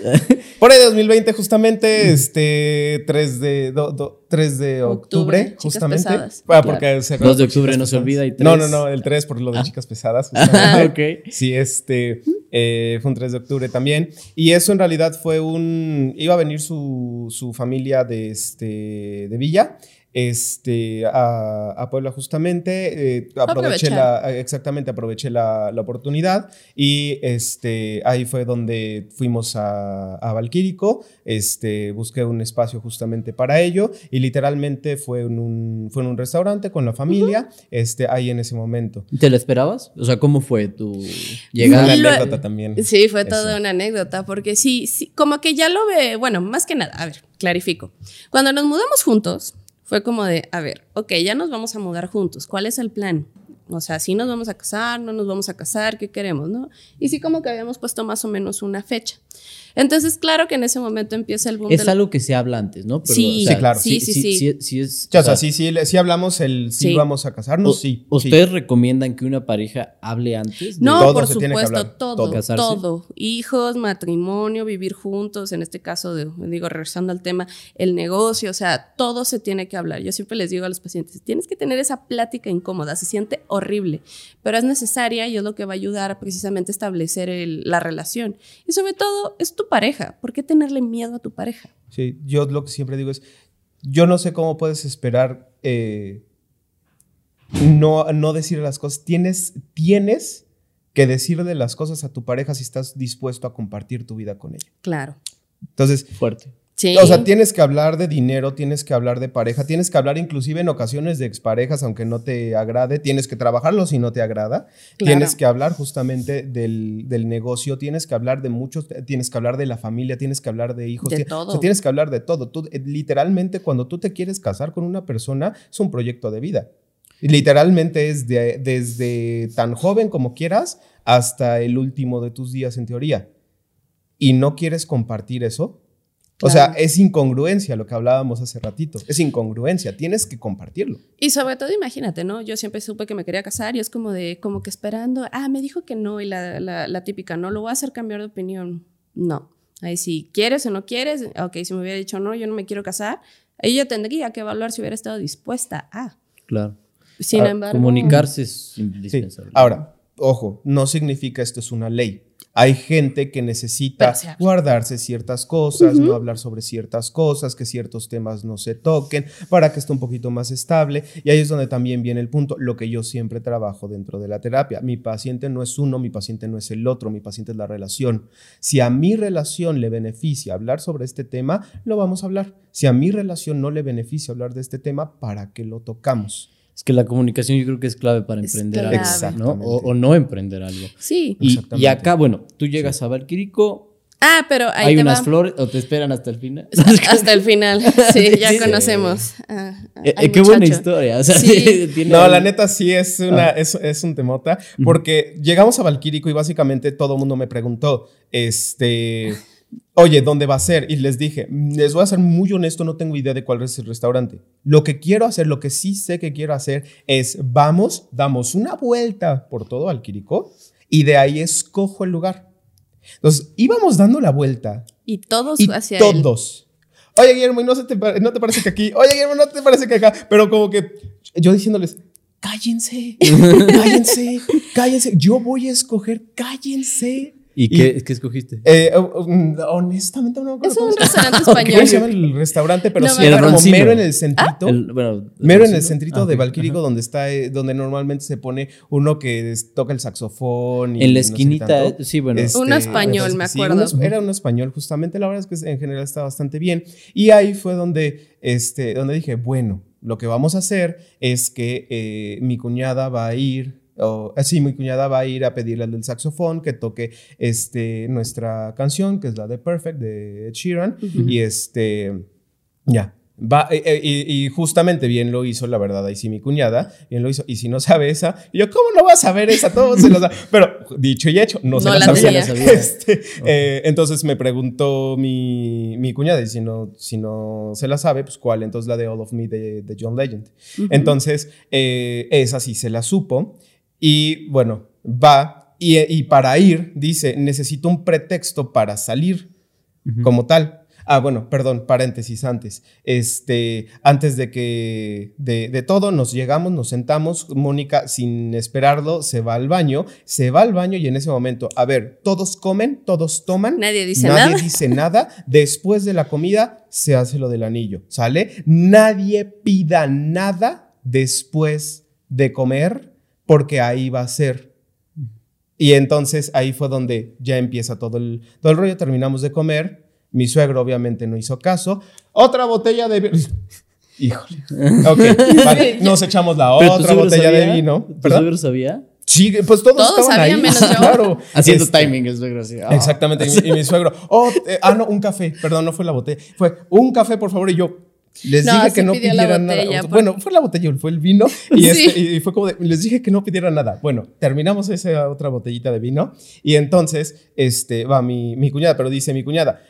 Speaker 2: Por ahí 2020 justamente, este 3 de, do- do- 3 de octubre,
Speaker 3: Octubre, chicas
Speaker 2: justamente.
Speaker 3: pesadas,
Speaker 2: Ah,
Speaker 3: claro.
Speaker 2: porque se
Speaker 1: 2 de octubre no se olvida y
Speaker 2: No, no,
Speaker 1: tres-
Speaker 2: no, el 3 por lo de
Speaker 1: Ah.
Speaker 2: chicas pesadas.
Speaker 1: Ah, ok.
Speaker 2: Sí, este eh, fue un 3 de octubre también. Y eso en realidad fue un. Iba a venir su, su familia de, este, de Villa. Este, a, a Puebla justamente, eh, aproveché la, exactamente, aproveché la, la oportunidad y este, ahí fue donde fuimos a, a Valquírico, este, busqué un espacio justamente para ello y literalmente fue en un, fue en un restaurante con la familia, este, ahí en ese momento.
Speaker 1: ¿Te lo esperabas? O sea, ¿cómo fue tu
Speaker 2: Una
Speaker 1: llegada?
Speaker 3: Lo-
Speaker 2: anécdota también.
Speaker 3: Sí, fue toda una anécdota, porque sí, sí, como que ya lo ve, bueno, más que nada, a ver, clarifico. Cuando nos mudamos juntos, fue como de, a ver, ok, ya nos vamos a mudar juntos, ¿cuál es el plan? O sea, si nos vamos a casar, no nos vamos a casar, ¿qué queremos, no? Y sí como que habíamos puesto más o menos una fecha. Entonces, claro que en ese momento empieza el boom
Speaker 1: Es algo que se habla antes, ¿no?
Speaker 3: Sí,
Speaker 2: Sí, claro.
Speaker 3: Sí, sí, sí.
Speaker 1: sí, sí es,
Speaker 2: O sea, sí, sí, le- sí hablamos el sí,
Speaker 3: Sí.
Speaker 2: vamos a casarnos,
Speaker 1: o-
Speaker 2: sí.
Speaker 1: ¿Ustedes recomiendan que una pareja hable antes? de-
Speaker 3: No,
Speaker 2: Todo
Speaker 3: por
Speaker 2: se tiene que
Speaker 3: supuesto, todo,
Speaker 2: todo.
Speaker 1: Casarse.
Speaker 3: todo. Hijos, matrimonio, vivir juntos, en este caso, de, digo, regresando al tema, el negocio, o sea, todo se tiene que hablar. Yo siempre les digo a los pacientes, tienes que tener esa plática incómoda, se siente horrible, pero es necesaria y es lo que va a ayudar a precisamente establecer el- la relación. Y sobre todo, es tu pareja. ¿Por qué tenerle miedo a tu pareja?
Speaker 2: Sí, yo lo que siempre digo es, yo no sé cómo puedes esperar eh, no, no decir las cosas. Tienes, tienes que decirle las cosas a tu pareja si estás dispuesto a compartir tu vida con ella.
Speaker 3: Claro.
Speaker 2: Entonces,
Speaker 1: Fuerte.
Speaker 3: Sí.
Speaker 2: o sea, tienes que hablar de dinero, tienes que hablar de pareja, tienes que hablar inclusive en ocasiones de exparejas, aunque no te agrade, tienes que trabajarlo si no te agrada,
Speaker 3: Claro.
Speaker 2: tienes que hablar justamente del, del negocio, tienes que hablar de muchos, tienes que hablar de la familia, tienes que hablar de hijos,
Speaker 3: De
Speaker 2: ti-
Speaker 3: todo.
Speaker 2: o sea, tienes que hablar de todo. Tú, eh, literalmente, cuando tú te quieres casar con una persona, es un proyecto de vida. Y Literalmente es de- desde tan joven como quieras hasta el último de tus días en teoría. ¿Y no quieres compartir eso? O sea,
Speaker 3: Claro.
Speaker 2: es incongruencia lo que hablábamos hace ratito. Es incongruencia, tienes que compartirlo.
Speaker 3: Y sobre todo, imagínate, ¿no? Yo siempre supe que me quería casar y es como de, como que esperando, ah, me dijo que no, y la, la, la típica, no lo voy a hacer cambiar de opinión. No. Ahí si quieres o no quieres, ok, si me hubiera dicho no, yo no me quiero casar, ahí yo tendría que evaluar si hubiera estado dispuesta a.
Speaker 1: Claro.
Speaker 3: Sin
Speaker 2: Ah,
Speaker 3: embargo,
Speaker 1: Comunicarse es
Speaker 2: Sí.
Speaker 1: indispensable.
Speaker 2: Ahora, ojo, no significa esto es una ley. Hay gente que necesita guardarse ciertas cosas, no hablar sobre ciertas cosas, que ciertos temas no se toquen, para que esté un poquito más estable. Y ahí es donde también viene el punto, lo que yo siempre trabajo dentro de la terapia. Mi paciente no es uno, mi paciente no es el otro, mi paciente es la relación. Si a mi relación le beneficia hablar sobre este tema, lo vamos a hablar. Si a mi relación no le beneficia hablar de este tema, ¿para qué lo tocamos?
Speaker 1: Es que la comunicación yo creo que es clave para
Speaker 3: Es
Speaker 1: emprender
Speaker 3: clave.
Speaker 1: algo, ¿no? O, o no emprender algo.
Speaker 3: sí,
Speaker 1: Y,
Speaker 2: Exactamente.
Speaker 1: y acá, bueno, tú llegas a Valquirico,
Speaker 3: Ah, pero ahí
Speaker 1: ¿Hay
Speaker 3: te
Speaker 1: unas
Speaker 3: va.
Speaker 1: flores o te esperan hasta el final?
Speaker 3: Hasta el final. Sí, ya
Speaker 1: Sí.
Speaker 3: conocemos.
Speaker 1: Eh, eh, qué buena historia. O sea,
Speaker 3: Sí.
Speaker 1: tiene-
Speaker 2: No, la neta sí es, una,
Speaker 1: Ah.
Speaker 2: es, es un temota, porque llegamos a Valquírico y básicamente todo el mundo me preguntó, este, oye, ¿dónde va a ser? Y les dije, les voy a ser muy honesto, no tengo idea de cuál es el restaurante. Lo que quiero hacer, lo que sí sé que quiero hacer es, vamos, damos una vuelta por todo Valquírico y de ahí escojo el lugar. Entonces, íbamos dando la vuelta
Speaker 3: Y todos
Speaker 2: y
Speaker 3: hacia él.
Speaker 2: todos. Oye, Guillermo, ¿y no, se te, pa- no te parece que aquí? Oye, Guillermo, ¿no te parece que acá? Pero como que yo diciéndoles, cállense, cállense, cállense. Yo voy a escoger, cállense.
Speaker 1: ¿Y qué, qué escogiste?
Speaker 2: Eh, um, honestamente no me acuerdo
Speaker 3: Es
Speaker 2: cómo
Speaker 3: un
Speaker 2: se llama.
Speaker 3: restaurante
Speaker 2: ¿Cómo
Speaker 3: español.
Speaker 2: se llama el restaurante? Pero
Speaker 3: No
Speaker 2: sí, era como mero en el centrito.
Speaker 1: El- bueno,
Speaker 2: Mero en el
Speaker 1: ¿sí,
Speaker 2: centrito
Speaker 1: Ah,
Speaker 2: de
Speaker 1: ok.
Speaker 2: Valquírico, donde está, eh, donde normalmente se pone uno que toca el saxofón. y
Speaker 1: En la
Speaker 2: no sé qué
Speaker 1: esquinita,
Speaker 2: tanto.
Speaker 1: sí, bueno.
Speaker 2: Este,
Speaker 3: Un español, me
Speaker 2: sí,
Speaker 3: acuerdo.
Speaker 2: un es- era un español, justamente. La verdad es que en general está bastante bien. Y ahí fue donde, este, donde dije, bueno, lo que vamos a hacer es que eh, mi cuñada va a ir. O- eh, sí, mi cuñada va a ir a pedirle al del saxofón que toque este, nuestra canción, que es la de Perfect de Ed Sheeran. Y este, ya. Va, eh, eh, y, y justamente bien lo hizo, la verdad, ahí sí mi cuñada, bien lo hizo. Y si no sabe esa, y yo, ¿cómo no vas a saber esa? Todos se lo saben. Pero dicho y hecho, no, se la,
Speaker 3: la
Speaker 2: sabía.
Speaker 3: sabía.
Speaker 2: Este, eh, entonces me preguntó mi, mi cuñada, y si no, si no se la sabe, pues cuál. Entonces la de All of Me de, de John Legend. Entonces, eh, esa sí se la supo. Y bueno, va. Y, y para ir, dice, necesito un pretexto para salir como tal. Ah, bueno, perdón, paréntesis antes. Este, antes de que, de, de todo, nos llegamos, nos sentamos. Mónica, sin esperarlo, se va al baño. Se va al baño y en ese momento, a ver, todos comen, todos toman.
Speaker 3: Nadie dice
Speaker 2: Nadie
Speaker 3: nada.
Speaker 2: dice nada. Después de la comida, se hace lo del anillo, ¿sale? Nadie pida nada después de comer, porque ahí va a ser. Y entonces ahí fue donde ya empieza todo el, todo el rollo. Terminamos de comer. Mi suegro obviamente no hizo caso. Otra botella de vino. Híjole. Ok, vale. Nos echamos la
Speaker 1: ¿Pero tu
Speaker 2: otra botella de vino.
Speaker 1: ¿Tu suegro sabía?
Speaker 2: Sí, pues todos,
Speaker 3: Todos
Speaker 2: estaban
Speaker 3: sabían,
Speaker 2: ahí.
Speaker 3: menos yo.
Speaker 2: Claro.
Speaker 1: Haciendo
Speaker 2: Este,
Speaker 1: timing el suegro así. ah.
Speaker 2: Exactamente. Y mi, y mi suegro, oh, eh, ah, no, un café. Perdón, no fue la botella. Fue un café, por favor. Y yo les
Speaker 3: No,
Speaker 2: dije que no pidieran
Speaker 3: botella,
Speaker 2: nada. Bueno, fue la botella, fue el vino. Y,
Speaker 3: Sí.
Speaker 2: este, y fue como de, les dije que no pidieran nada. Bueno, terminamos esa otra botellita de vino. Y entonces, este, va mi, mi cuñada, pero dice mi cuñada,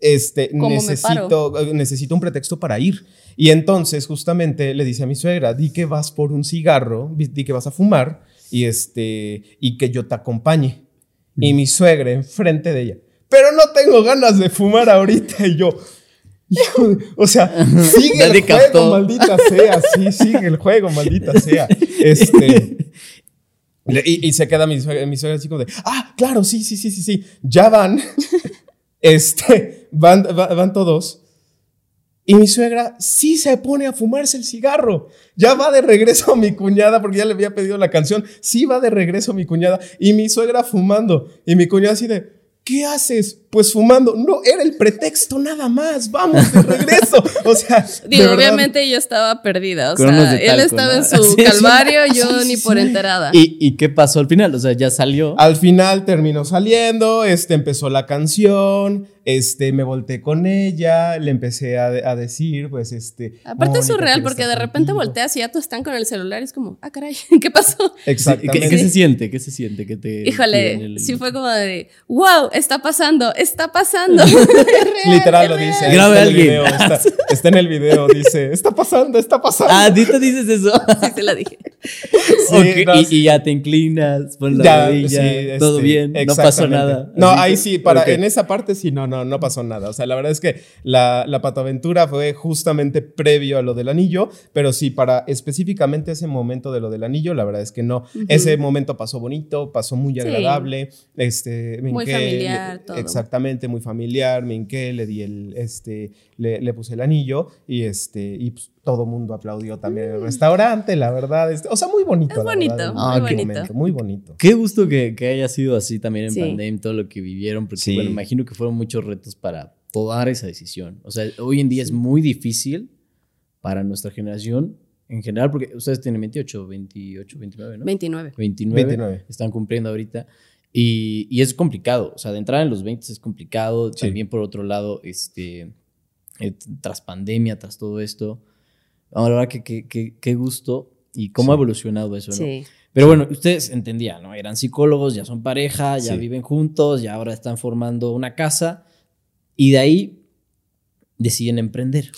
Speaker 2: este,
Speaker 3: ¿Cómo me
Speaker 2: necesito, eh, necesito un pretexto para ir. Y entonces, justamente, le dice a mi suegra, di que vas por un cigarro, di que vas a fumar y, este, y que yo te acompañe. Y mi suegra enfrente de ella, pero no tengo ganas de fumar ahorita. Y yo, hijo de- o sea, sigue
Speaker 1: Nadie
Speaker 2: el juego,
Speaker 1: captó.
Speaker 2: maldita sea. Sí, sigue el juego, maldita sea. Este. Y, y se queda mi suegra, mi suegra así como de, ah, claro, sí, sí, sí, sí, sí. Ya van. Este, van, va- van todos. Y mi suegra sí se pone a fumarse el cigarro. Ya va de regreso a mi cuñada porque ya le había pedido la canción. Sí va de regreso a mi cuñada. Y mi suegra fumando. Y mi cuñada así de, ¿qué haces? Pues fumando. No, era el pretexto nada más. Vamos de regreso. O sea,
Speaker 3: Digo, obviamente yo estaba perdida. O sea, él estaba
Speaker 1: ¿no?
Speaker 3: en su
Speaker 1: Sí, sí.
Speaker 3: calvario, yo
Speaker 2: Sí,
Speaker 3: ni por enterada.
Speaker 1: ¿Y, ¿Y qué pasó al final? O sea, ya salió.
Speaker 2: Al final terminó saliendo, este, empezó la canción, este, me volteé con ella, le empecé a, a decir, pues, este...
Speaker 3: Aparte es surreal porque de repente
Speaker 2: contigo.
Speaker 3: volteas y ya tú están con el celular y es como, ah, caray, ¿qué pasó?
Speaker 1: ¿Qué,
Speaker 2: Exactamente.
Speaker 1: qué se siente? ¿Qué se siente? Que te
Speaker 3: Híjole,
Speaker 1: el-
Speaker 3: sí fue como de, wow, está pasando, está pasando. Es real,
Speaker 2: Literal
Speaker 3: es
Speaker 2: lo dice.
Speaker 1: Grabe
Speaker 2: está en el
Speaker 1: alguien.
Speaker 2: video, está, está en el video, dice, está pasando, está pasando.
Speaker 1: Ah, ¿tú te dices eso?
Speaker 3: Sí, se la dije.
Speaker 2: Sí, no,
Speaker 1: y, y ya te inclinas, pones la
Speaker 2: Ya,
Speaker 1: rodilla,
Speaker 2: sí,
Speaker 1: todo
Speaker 2: este,
Speaker 1: bien, no pasó nada.
Speaker 2: No, ahí sí, para, en esa parte sí, no, no, no pasó nada. O sea, la verdad es que la, la patoaventura fue justamente previo a lo del anillo, pero sí, para específicamente ese momento de lo del anillo, la verdad es que no. Ese momento pasó bonito, pasó muy agradable. Este, me
Speaker 3: Muy familiar, todo.
Speaker 2: Exactamente, muy familiar, me hinqué, le di el, este, le, le puse el anillo y este, y pues, todo mundo aplaudió también en el restaurante, la verdad. este, o sea, muy bonito.
Speaker 3: Es bonito,
Speaker 2: verdad,
Speaker 1: muy
Speaker 2: el
Speaker 3: bonito.
Speaker 2: momento, muy bonito.
Speaker 1: Qué gusto que, que haya sido así también en
Speaker 3: Sí.
Speaker 1: pandemia, todo lo que vivieron, porque
Speaker 2: Sí.
Speaker 1: bueno, imagino que fueron muchos retos para tomar esa decisión. O sea, hoy en día es muy difícil para nuestra generación en general, porque ustedes tienen 28, 28, 29, ¿no?
Speaker 3: 29.
Speaker 1: 29,
Speaker 2: 29.
Speaker 1: están cumpliendo ahorita. Y, y es complicado, o sea, de entrar en los 20 es complicado. También por otro lado, este, eh, tras pandemia, tras todo esto, ahora que qué gusto y cómo ha evolucionado eso, ¿no? Sí. Pero bueno, ustedes entendían, ¿no? Eran psicólogos, ya son pareja, ya viven juntos, ya ahora están formando una casa y de ahí deciden emprender.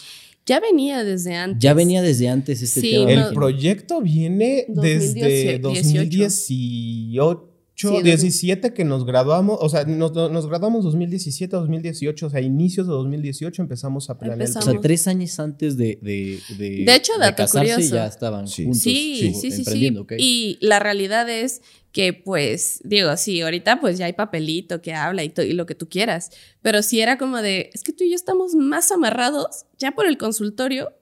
Speaker 3: Ya venía desde antes.
Speaker 1: Ya venía desde antes este tema.
Speaker 2: El proyecto viene desde 2018 17 que nos graduamos, o sea, nos, nos, graduamos 2017, 2018, o sea, inicios de 2018 empezamos a planear.
Speaker 1: O sea, tres años antes de, de,
Speaker 3: de, hecho, de casarse
Speaker 1: ya estaban juntos.
Speaker 3: Sí, sí, sí, sí. Y la realidad es que, pues, digo, sí, ahorita pues ya hay papelito que habla y, y lo que tú quieras, pero si era como de, es que tú y yo estamos más amarrados ya por el consultorio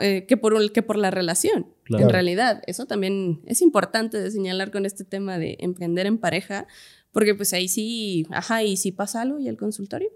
Speaker 3: eh, que, por, que por la relación. En realidad, eso también es importante de señalar con este tema de emprender en pareja, porque pues ahí sí, ajá, y si pasa algo y el consultorio,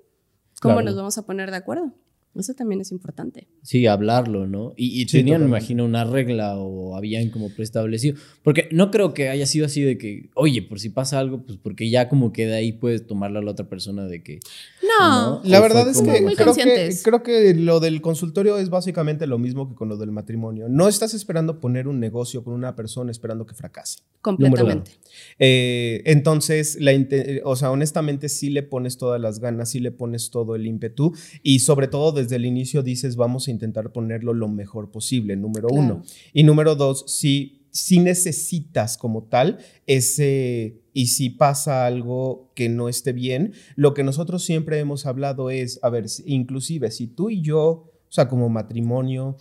Speaker 3: ¿cómo nos vamos a poner de acuerdo? Eso también es importante.
Speaker 1: Sí, hablarlo, ¿no? Y, tenían, me imagino, una regla o habían como preestablecido. Porque no creo que haya sido así de que, oye, por si pasa algo, pues porque ya como que de ahí puedes tomarla la otra persona de que...
Speaker 3: No,
Speaker 2: la verdad es que creo, que creo que lo del consultorio es básicamente lo mismo que con lo del matrimonio. No estás esperando poner un negocio con una persona esperando que fracase.
Speaker 3: Completamente.
Speaker 2: Eh, entonces, la, o sea, honestamente sí le pones todas las ganas, sí le pones todo el ímpetu y sobre todo desde el inicio dices vamos a intentar ponerlo lo mejor posible, número uno. Y número dos, si, si necesitas como tal ese, y si pasa algo que no esté bien, lo que nosotros siempre hemos hablado es, a ver, inclusive si tú y yo... O sea, como matrimonio,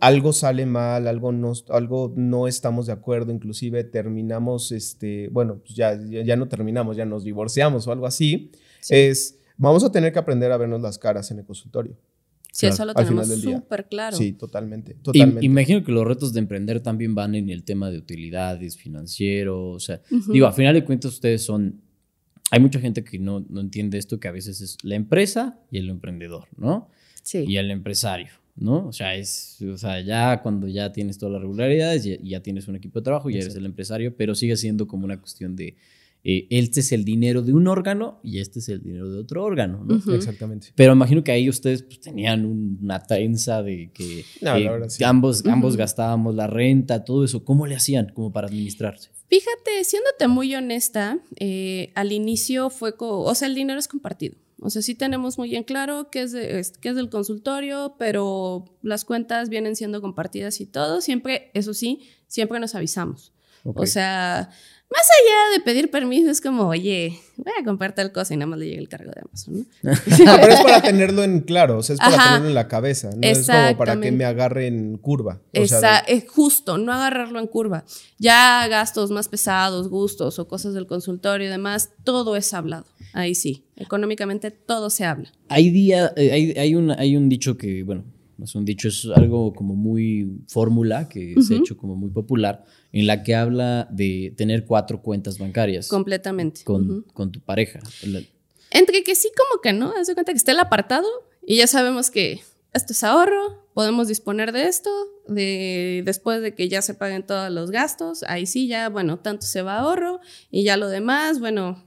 Speaker 2: algo sale mal, algo no, algo no estamos de acuerdo, inclusive terminamos, este, bueno, pues ya, ya, no terminamos, ya nos divorciamos o algo así, es, vamos a tener que aprender a vernos las caras en el consultorio.
Speaker 3: Sí, eso lo tenemos súper claro.
Speaker 2: Sí, totalmente. totalmente.
Speaker 1: imagino que los retos de emprender también van en el tema de utilidades, financiero, o sea, digo, a final de cuentas ustedes son, hay mucha gente que no, no entiende esto, que a veces es la empresa y el emprendedor, ¿no? Sí. Y el empresario, ¿no? O sea, es, o sea, ya cuando ya tienes todas las regularidades, y ya tienes un equipo de trabajo, ya eres el empresario, pero sigue siendo como una cuestión de eh, este es el dinero de un órgano y este es el dinero de otro órgano. ¿no?
Speaker 2: Exactamente.
Speaker 1: Pero imagino que ahí ustedes pues, tenían una trenza de que eh, ambos, ambos gastábamos la renta, todo eso. ¿Cómo le hacían como para administrarse?
Speaker 3: Fíjate, siéndote muy honesta, eh, al inicio fue, o sea, el dinero es compartido. O sea, sí tenemos muy bien claro qué es, es del consultorio, pero las cuentas vienen siendo compartidas y todo. Siempre, eso sí, siempre nos avisamos. O sea, más allá de pedir permiso, es como, oye, voy a comprar tal cosa y nada más le llega el cargo de Amazon. ¿no?
Speaker 2: pero es para tenerlo en claro, o sea, es para tenerlo en la cabeza, no es como para que me agarre en curva.
Speaker 3: es justo, no agarrarlo en curva. Ya gastos más pesados, gustos o cosas del consultorio y demás, todo es hablado. Ahí sí, económicamente todo se habla.
Speaker 1: Hay día, eh, hay, hay, un, hay un dicho que, bueno, no es un dicho, es algo como muy fórmula que se ha hecho como muy popular, en la que habla de tener cuatro cuentas bancarias.
Speaker 3: Completamente.
Speaker 1: Con, con tu pareja.
Speaker 3: Entre que sí, como que no, haz de cuenta que está el apartado y ya sabemos que esto es ahorro, podemos disponer de esto, de, después de que ya se paguen todos los gastos, ahí sí ya, bueno, tanto se va ahorro y ya lo demás, bueno,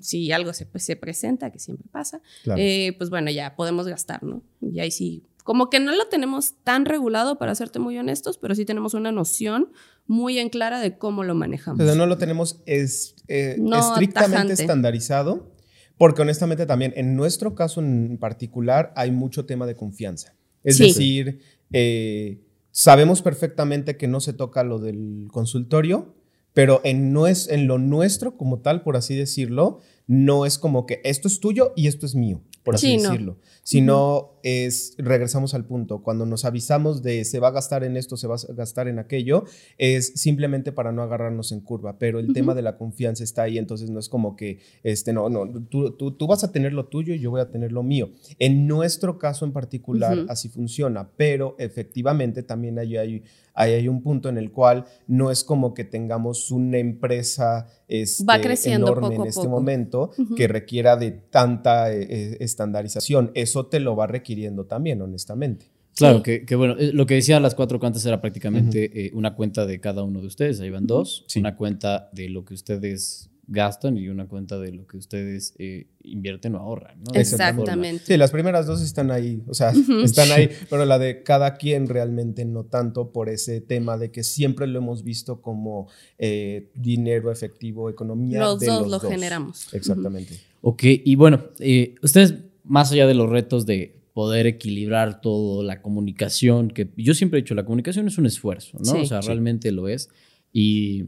Speaker 3: si algo se, se presenta, que siempre pasa, eh, pues bueno, ya podemos gastar, ¿no? Y ahí sí como que no lo tenemos tan regulado, para serte muy honestos, pero sí tenemos una noción muy en clara de cómo lo manejamos.
Speaker 2: Pero no lo tenemos es, eh, estrictamente estandarizado, porque honestamente también en nuestro caso en particular hay mucho tema de confianza. Es decir, eh, sabemos perfectamente que no se toca lo del consultorio, pero en, no es, en lo nuestro como tal, por así decirlo, no es como que esto es tuyo y esto es mío por así decirlo. Sino es, regresamos al punto, cuando nos avisamos de se va a gastar en esto, se va a gastar en aquello, es simplemente para no agarrarnos en curva, pero el tema de la confianza está ahí, entonces no es como que, este, no, no, tú, tú, vas a tener lo tuyo y yo voy a tener lo mío. En nuestro caso en particular así funciona, pero efectivamente también hay, hay, hay, un punto en el cual no es como que tengamos una empresa este,
Speaker 3: va creciendo enorme
Speaker 2: en
Speaker 3: este
Speaker 2: momento que requiera de tanta eh, eh, estandarización. Eso te lo va requiriendo también, honestamente.
Speaker 1: Claro, que, bueno, eh, lo que decía las cuatro cuentas era prácticamente una cuenta de cada uno de ustedes, ahí van dos, una cuenta de lo que ustedes gastan y una cuenta de lo que ustedes eh, invierten o ahorran, ¿no?
Speaker 3: Exactamente.
Speaker 2: Sí, las primeras dos están ahí, o sea, están ahí, pero la de cada quien realmente no tanto por ese tema de que siempre lo hemos visto como eh, dinero efectivo, economía.
Speaker 3: Los
Speaker 2: de
Speaker 3: dos
Speaker 2: los
Speaker 3: lo
Speaker 2: dos.
Speaker 3: generamos.
Speaker 2: Exactamente.
Speaker 1: Ok, y bueno, eh, ustedes, más allá de los retos de poder equilibrar todo, la comunicación, que yo siempre he dicho, la comunicación es un esfuerzo, ¿no?
Speaker 3: Sí.
Speaker 1: o sea,
Speaker 2: Sí.
Speaker 1: realmente lo es. Y,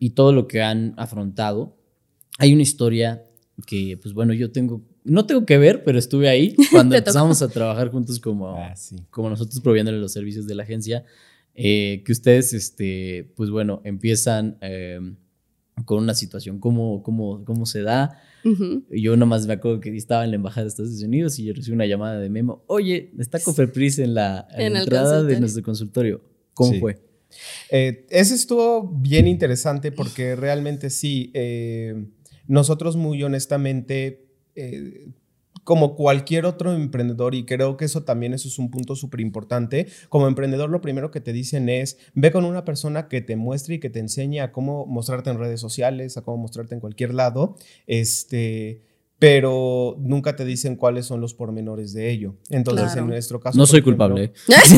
Speaker 1: y todo lo que han afrontado. Hay una historia que, pues bueno, yo tengo, no tengo que ver, pero estuve ahí cuando
Speaker 3: tocó.
Speaker 1: empezamos a trabajar juntos como,
Speaker 2: Ah, sí.
Speaker 1: como nosotros proviéndole los servicios de la agencia, eh, que ustedes, este, pues bueno, empiezan eh, con una situación, cómo, cómo, cómo se da.
Speaker 3: Ujú.
Speaker 1: Yo nomás me acuerdo que estaba en la embajada de Estados Unidos y yo recibí una llamada de Memo. Oye, está Cofepris en la, en la entrada de nuestro consultorio. ¿Cómo
Speaker 2: Sí.
Speaker 1: fue?
Speaker 2: Eh, ese estuvo bien interesante porque realmente sí, eh, nosotros muy honestamente, eh, como cualquier otro emprendedor, y creo que eso también eso es un punto súper importante, como emprendedor lo primero que te dicen es, ve con una persona que te muestre y que te enseñe a cómo mostrarte en redes sociales, a cómo mostrarte en cualquier lado, este... Pero nunca te dicen cuáles son los pormenores de ello. Entonces,
Speaker 3: Claro.
Speaker 2: en nuestro caso.
Speaker 1: No soy
Speaker 2: ejemplo-
Speaker 1: culpable.
Speaker 2: Sí,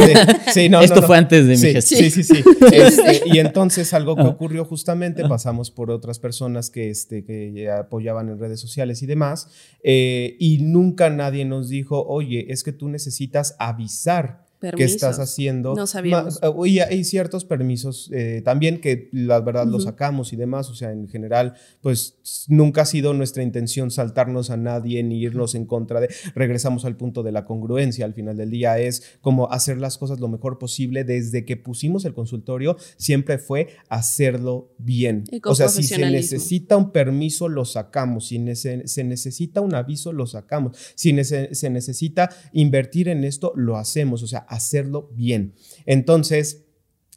Speaker 2: sí, no,
Speaker 1: Esto
Speaker 2: no, no.
Speaker 1: fue antes de mi gestión.
Speaker 2: Sí, sí, sí. Este, y entonces algo que
Speaker 1: Ah.
Speaker 2: ocurrió justamente, pasamos por otras personas que, este, que ya apoyaban en redes sociales y demás, eh, y nunca nadie nos dijo, oye, es que tú necesitas avisar qué estás haciendo.
Speaker 3: No sabíamos.
Speaker 2: Ma- Y hay ciertos permisos eh, también que la verdad los sacamos y demás, o sea, en general, pues nunca ha sido nuestra intención saltarnos a nadie ni irnos en contra de, regresamos al punto de la congruencia al final del día, es como hacer las cosas lo mejor posible desde que pusimos el consultorio, siempre fue hacerlo bien.
Speaker 3: Y con
Speaker 2: O sea, si se necesita un permiso, lo sacamos, si nece- se necesita un aviso, lo sacamos, si nece- se necesita invertir en esto, lo hacemos, o sea, hacerlo bien. Entonces,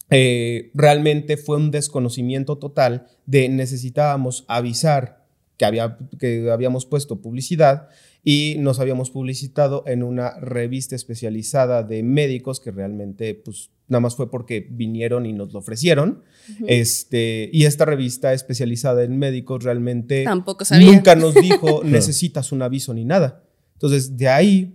Speaker 2: eh, realmente fue un desconocimiento total de necesitábamos avisar que, había, que habíamos puesto publicidad y nos habíamos publicitado en una revista especializada de médicos que realmente pues nada más fue porque vinieron y nos lo ofrecieron. este, y esta revista especializada en médicos realmente
Speaker 3: Tampoco sabía.
Speaker 2: nunca nos dijo necesitas un aviso ni nada. Entonces, de ahí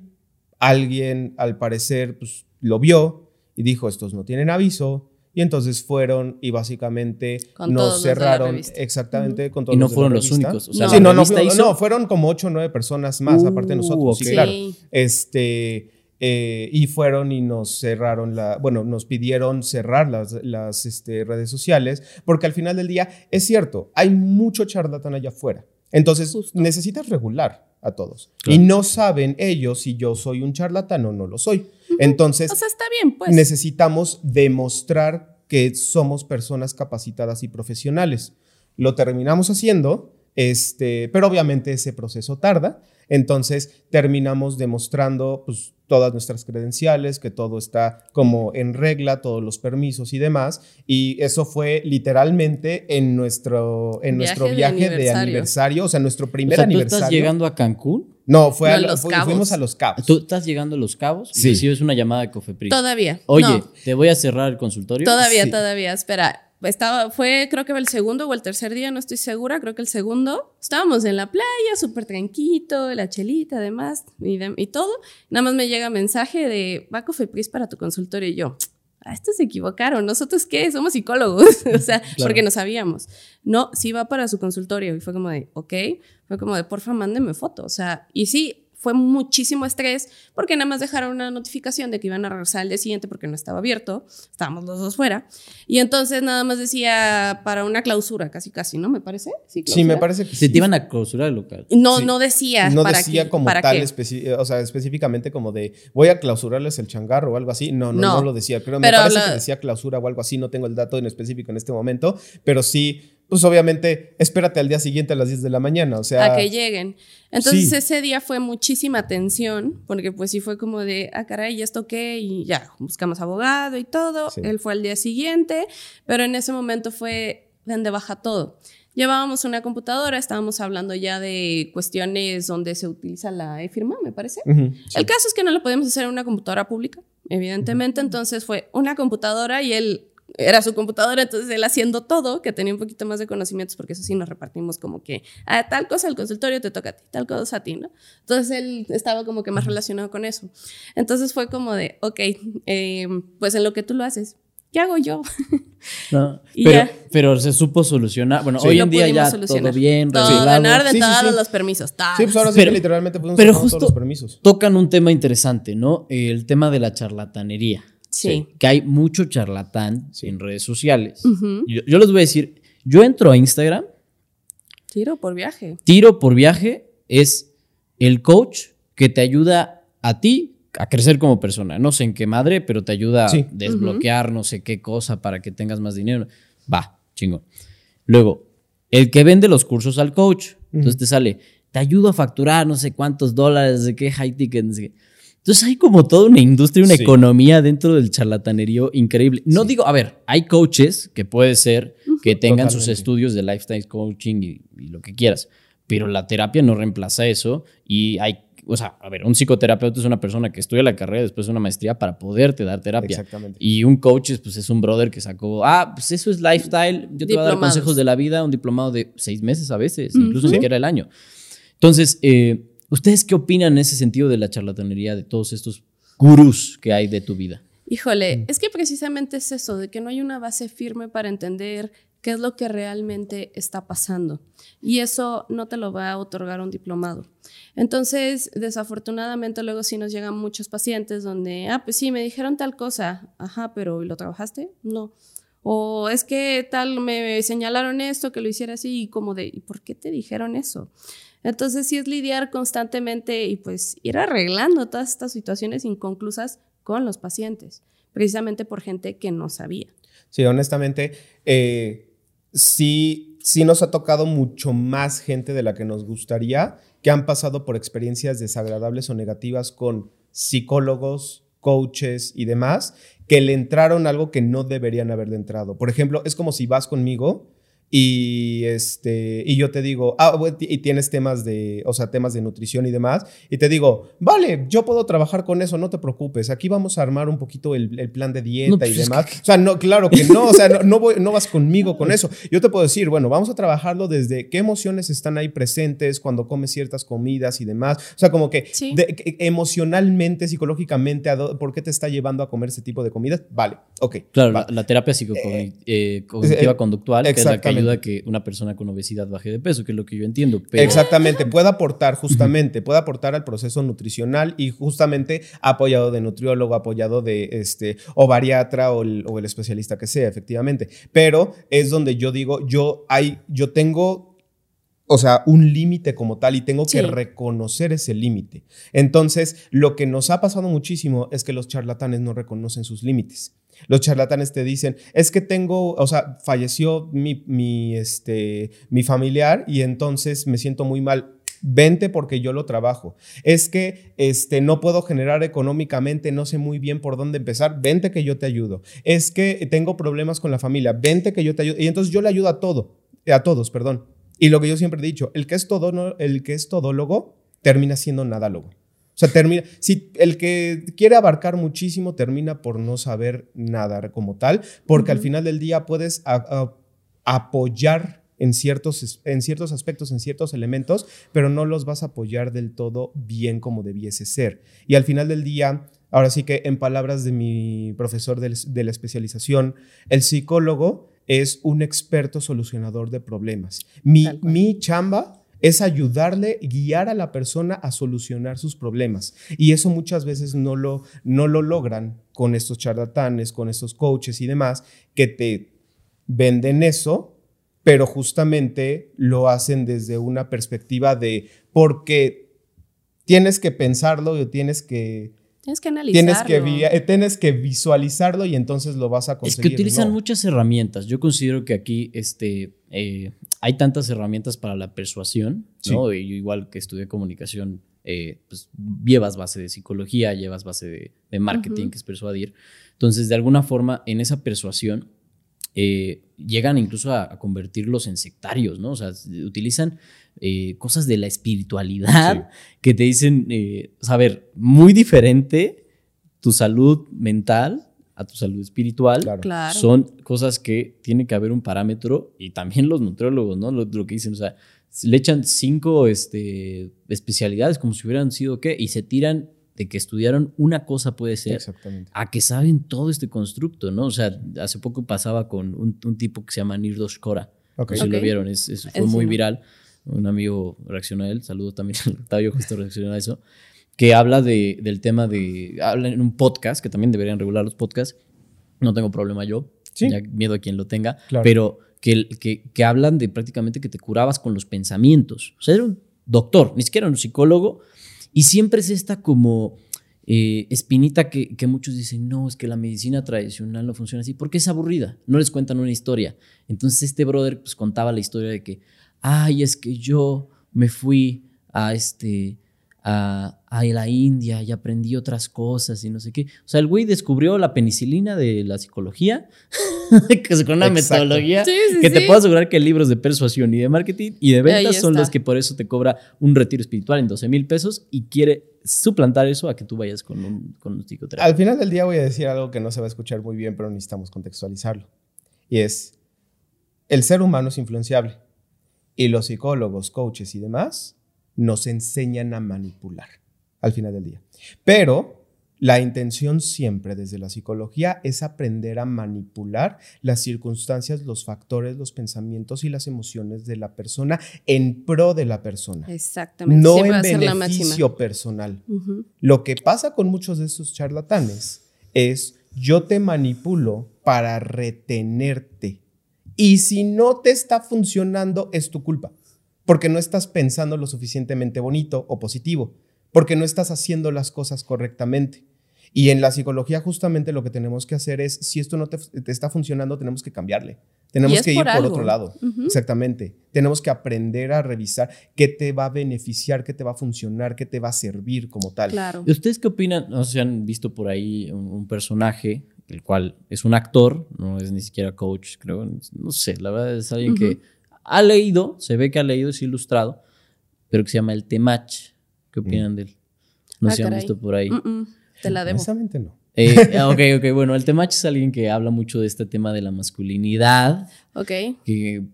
Speaker 2: alguien al parecer pues, lo vio y dijo, estos no tienen aviso. Y entonces fueron y básicamente
Speaker 3: Con
Speaker 2: nos
Speaker 3: los
Speaker 2: cerraron exactamente con todos
Speaker 1: Y no
Speaker 2: de la
Speaker 1: fueron los únicos. O sea,
Speaker 3: No.
Speaker 2: Sí, no, no,
Speaker 1: revista
Speaker 2: fu-
Speaker 1: hizo-
Speaker 2: no, fueron como ocho o nueve personas más, aparte de
Speaker 1: Uh,
Speaker 2: nosotros, sí,
Speaker 1: ok.
Speaker 2: claro. Este, eh, y fueron y nos cerraron la, bueno, nos pidieron cerrar las, las este, redes sociales, porque al final del día, es cierto, hay mucho charlatán allá afuera. Entonces,
Speaker 3: Justo.
Speaker 2: necesitas regular a todos.
Speaker 1: Claro.
Speaker 2: Y no saben ellos si yo soy un charlatán o no lo soy. Entonces,
Speaker 3: O sea, está bien, pues.
Speaker 2: necesitamos demostrar que somos personas capacitadas y profesionales. Lo terminamos haciendo, este, pero obviamente ese proceso tarda. Entonces terminamos demostrando pues, todas nuestras credenciales, que todo está como en regla, todos los permisos y demás. Y eso fue literalmente en nuestro, en
Speaker 3: Viaje
Speaker 2: nuestro
Speaker 3: de
Speaker 2: viaje de
Speaker 3: aniversario.
Speaker 2: aniversario, o sea, nuestro
Speaker 1: O
Speaker 2: primer
Speaker 1: sea, ¿tú
Speaker 2: aniversario.
Speaker 1: estás llegando a Cancún?
Speaker 2: No, fue
Speaker 3: No,
Speaker 2: a
Speaker 3: Los
Speaker 2: fu-
Speaker 3: Cabos.
Speaker 2: fuimos a Los Cabos.
Speaker 1: ¿Tú estás llegando a Los Cabos?
Speaker 2: Sí.
Speaker 1: Recibes una llamada de Cofepris.
Speaker 3: Todavía.
Speaker 1: Oye,
Speaker 3: no,
Speaker 1: te voy a cerrar el consultorio.
Speaker 3: todavía,
Speaker 2: Sí.
Speaker 3: todavía. Espera. Estaba, fue, creo que el segundo o el tercer día, no estoy segura, creo que el segundo. Estábamos en la playa, súper tranquilo, la chelita, además, y, de- y todo. Nada más me llega mensaje de, va Cofepris para tu consultorio. Y yo, ah, estos se equivocaron. ¿Nosotros qué? Somos psicólogos. o sea, porque no sabíamos. No, sí va para su consultorio. Y fue como de, ok. Fue como de, porfa, mándenme foto. O sea, y sí, fue muchísimo estrés porque nada más dejaron una notificación de que iban a regresar al día siguiente porque no estaba abierto. Estábamos los dos fuera. Y entonces nada más decía para una clausura, casi, casi, ¿no? ¿Me parece?
Speaker 2: Sí,
Speaker 3: clausura.
Speaker 2: me parece que
Speaker 1: Se
Speaker 2: sí.
Speaker 1: te iban a clausurar el local.
Speaker 3: No,
Speaker 2: Sí.
Speaker 3: no decía.
Speaker 2: no
Speaker 3: para
Speaker 2: decía
Speaker 3: qué,
Speaker 2: como
Speaker 3: para
Speaker 2: tal, o sea, específicamente como de voy a clausurarles el changarro o algo así. No, no, no,
Speaker 3: No.
Speaker 2: lo decía. Creo,
Speaker 3: Pero
Speaker 2: me parece
Speaker 3: la-
Speaker 2: que decía clausura o algo así. No tengo el dato en específico en este momento, pero sí, pues obviamente, espérate al día siguiente a las 10 de la mañana. O sea,
Speaker 3: a que lleguen. Entonces
Speaker 2: Sí.
Speaker 3: ese día fue muchísima tensión, porque pues sí fue como de, ah, caray, ¿y esto qué? Y ya, buscamos abogado y todo.
Speaker 2: Sí.
Speaker 3: Él fue al día siguiente, pero en ese momento fue, den de baja todo. Llevábamos una computadora, estábamos hablando ya de cuestiones donde se utiliza la e-firma, me parece.
Speaker 2: sí.
Speaker 3: El caso es que no lo podemos hacer en una computadora pública, evidentemente, entonces fue una computadora y él era su computadora, entonces él haciendo todo, que tenía un poquito más de conocimientos, porque eso sí nos repartimos como que, a ah, tal cosa el consultorio te toca a ti, tal cosa a ti, ¿no? Entonces él estaba como que más relacionado con eso. Entonces fue como de, ok, eh, pues en lo que tú lo haces, ¿qué hago yo?
Speaker 1: pero, pero, se supo solucionar. Bueno, hoy en día ya todo bien,
Speaker 3: todo ganar de todos los permisos.
Speaker 2: Sí, pues ahora sí que literalmente podemos pero justo todos los permisos.
Speaker 1: Tocan un tema interesante, ¿no? El tema de la charlatanería. Sí. Que hay mucho charlatán en redes sociales. yo, yo les voy a decir, yo entro a Instagram.
Speaker 3: Tiro por viaje.
Speaker 1: Tiro por viaje es el coach que te ayuda a ti a crecer como persona. No sé en qué madre, pero te ayuda a desbloquear no sé qué cosa para que tengas más dinero. Va, chingo. Luego, el que vende los cursos al coach. Entonces te sale, te ayudo a facturar no sé cuántos dólares, de qué high ticket. Entonces hay como toda una industria, una economía dentro del charlatanerío increíble. No digo, a ver, hay coaches que puede ser que tengan sus estudios de lifestyle coaching y, y lo que quieras, pero la terapia no reemplaza eso y hay o sea, a ver, un psicoterapeuta es una persona que estudia la carrera después de una maestría para poderte dar terapia. Exactamente. Y un coach es, pues, es un brother que sacó, ah, pues eso es lifestyle, yo te voy a dar consejos de la vida, un diplomado de seis meses a veces, incluso ni siquiera el año. Entonces, eh, ¿ustedes qué opinan en ese sentido de la charlatanería, de todos estos gurús que hay de tu vida?
Speaker 3: Híjole, mm. es que precisamente es eso, de que no hay una base firme para entender qué es lo que realmente está pasando. Y eso no te lo va a otorgar un diplomado. Entonces, desafortunadamente, luego sí nos llegan muchos pacientes donde, ah, pues sí, me dijeron tal cosa, ajá, pero ¿lo trabajaste? No. O es que tal, me señalaron esto, que lo hiciera así, y como de, ¿y por qué te dijeron eso? Entonces, sí es lidiar constantemente y pues ir arreglando todas estas situaciones inconclusas con los pacientes, precisamente por gente que no sabía.
Speaker 2: Sí, honestamente, eh, sí, sí nos ha tocado mucho más gente de la que nos gustaría que han pasado por experiencias desagradables o negativas con psicólogos, coaches y demás, que le entraron algo que no deberían haberle entrado. Por ejemplo, es como si vas conmigo y este y yo te digo, ah, y tienes temas de, o sea, temas de nutrición y demás, y te digo, vale, yo puedo trabajar con eso, no te preocupes, aquí vamos a armar un poquito el, plan de dieta y pues demás. O sea, no, claro que no, o sea, no, voy, no vas conmigo con eso. Yo te puedo decir, bueno, vamos a trabajarlo desde qué emociones están ahí presentes cuando comes ciertas comidas y demás. O sea, como que emocionalmente, psicológicamente, ¿por qué te está llevando a comer ese tipo de comidas? Vale, ok.
Speaker 1: Claro, la, terapia psicocognitiva eh, eh, conductual, que es la que ayuda a que una persona con obesidad baje de peso, que es lo que yo entiendo.
Speaker 2: Exactamente, puede aportar justamente, puede aportar al proceso nutricional y justamente apoyado de nutriólogo, apoyado de este, o bariatra o el, o el especialista que sea, efectivamente. Pero es donde yo digo, yo, hay, yo tengo o sea, un límite como tal y tengo que reconocer ese límite. Entonces, lo que nos ha pasado muchísimo es que los charlatanes no reconocen sus límites. Los charlatanes te dicen, es que tengo, o sea, falleció mi, mi, este, mi familiar y entonces me siento muy mal. Vente porque yo lo trabajo. Es que este, no puedo generar económicamente, no sé muy bien por dónde empezar. Vente que yo te ayudo. Es que tengo problemas con la familia. Vente que yo te ayudo. Y entonces yo le ayudo a todo, a todos, perdón. Y lo que yo siempre he dicho, el que es todo, el que es todólogo termina siendo nadólogo. O sea, termina, si el que quiere abarcar muchísimo termina por no saber nadar como tal, porque al final del día puedes apoyar en ciertos, en ciertos aspectos, en ciertos elementos, pero no los vas a apoyar del todo bien como debiese ser. Y al final del día, ahora sí que en palabras de mi profesor de, de la especialización, el psicólogo es un experto solucionador de problemas. Mi, mi chamba es ayudarle, guiar a la persona a solucionar sus problemas. Y eso muchas veces no lo, no lo logran con estos charlatanes, con estos coaches y demás, que te venden eso, pero justamente lo hacen desde una perspectiva de porque tienes que pensarlo y tienes que
Speaker 3: Tienes que analizarlo.
Speaker 2: Tienes que, tienes que visualizarlo y entonces lo vas a conseguir.
Speaker 1: Es que utilizan muchas herramientas. Yo considero que aquí este, eh, hay tantas herramientas para la persuasión, ¿no? Y yo igual que estudié comunicación, eh, pues llevas base de psicología, llevas base de, marketing, que es persuadir. Entonces, de alguna forma, en esa persuasión, eh, llegan incluso a, convertirlos en sectarios, ¿no? O sea, utilizan eh, cosas de la espiritualidad que te dicen, eh, saber, muy diferente tu salud mental a tu salud espiritual.
Speaker 2: Claro.
Speaker 3: Claro.
Speaker 1: Son cosas que tiene que haber un parámetro y también los nutriólogos, ¿no? Lo, lo que dicen, o sea, le echan cinco este, especialidades como si hubieran sido qué y se tiran de que estudiaron una cosa puede ser
Speaker 2: Exactamente.
Speaker 1: a que saben todo este constructo, ¿no? O sea, hace poco pasaba con un, un tipo que se llama Nirdos Kora.
Speaker 2: Ok.
Speaker 1: No sé si lo vieron, es, es- fue muy viral. Un amigo reaccionó a él, saludo también a Octavio, justo reaccionó a eso, que habla de, del tema de, habla en un podcast, que también deberían regular los podcasts, no tengo problema yo,
Speaker 2: Sí.
Speaker 1: ya miedo a quien lo tenga,
Speaker 2: Claro.
Speaker 1: pero que, que, que hablan de prácticamente que te curabas con los pensamientos. O sea, era un doctor, ni siquiera un psicólogo, y siempre es esta como eh, espinita que, que muchos dicen, no, es que la medicina tradicional no funciona así, porque es aburrida, no les cuentan una historia. Entonces este brother pues contaba la historia de que, ay, es que yo me fui a este... A, a la India y aprendí otras cosas y no sé qué. O sea, el güey descubrió la penicilina de la psicología, que es con una
Speaker 2: Exacto.
Speaker 1: metodología
Speaker 3: Sí, sí,
Speaker 1: que te puedo asegurar que libros de persuasión y de marketing y de ventas son los que por eso te cobra un retiro espiritual en 12 mil pesos y quiere suplantar eso a que tú vayas con un, con un psicoterapeuta.
Speaker 2: Al final del día voy a decir algo que no se va a escuchar muy bien, pero necesitamos contextualizarlo. Y es, el ser humano es influenciable. Y los psicólogos, coaches y demás nos enseñan a manipular al final del día. Pero la intención siempre desde la psicología es aprender a manipular las circunstancias, los factores, los pensamientos y las emociones de la persona en pro de la persona.
Speaker 3: Exactamente.
Speaker 2: No
Speaker 3: Siempre
Speaker 2: en
Speaker 3: ser la
Speaker 2: beneficio personal. Lo que pasa con muchos de esos charlatanes es yo te manipulo para retenerte. Y si no te está funcionando, es tu culpa. Porque no estás pensando lo suficientemente bonito o positivo. Porque no estás haciendo las cosas correctamente. Y en la psicología justamente lo que tenemos que hacer es, si esto no te, te está funcionando, tenemos que cambiarle. Tenemos que ir
Speaker 3: por algo.
Speaker 2: otro lado. Exactamente. Tenemos que aprender a revisar qué te va a beneficiar, qué te va a funcionar, qué te va a servir como tal.
Speaker 3: Claro.
Speaker 1: ¿Y ¿Ustedes qué opinan? No sé si han visto por ahí un, un personaje, el cual es un actor, no es ni siquiera coach, creo, no sé, la verdad es alguien que ha leído, se ve que ha leído, es ilustrado, pero que se llama el Temach. ¿Qué opinan de él? No
Speaker 3: Ah,
Speaker 1: sé si han
Speaker 3: caray.
Speaker 1: visto por ahí.
Speaker 3: Mm, mm, Te la debo.
Speaker 2: Honestamente no.
Speaker 1: Eh, ok, ok, bueno, el Temach es alguien que habla mucho de este tema de la masculinidad,
Speaker 3: Ok.
Speaker 1: que eh,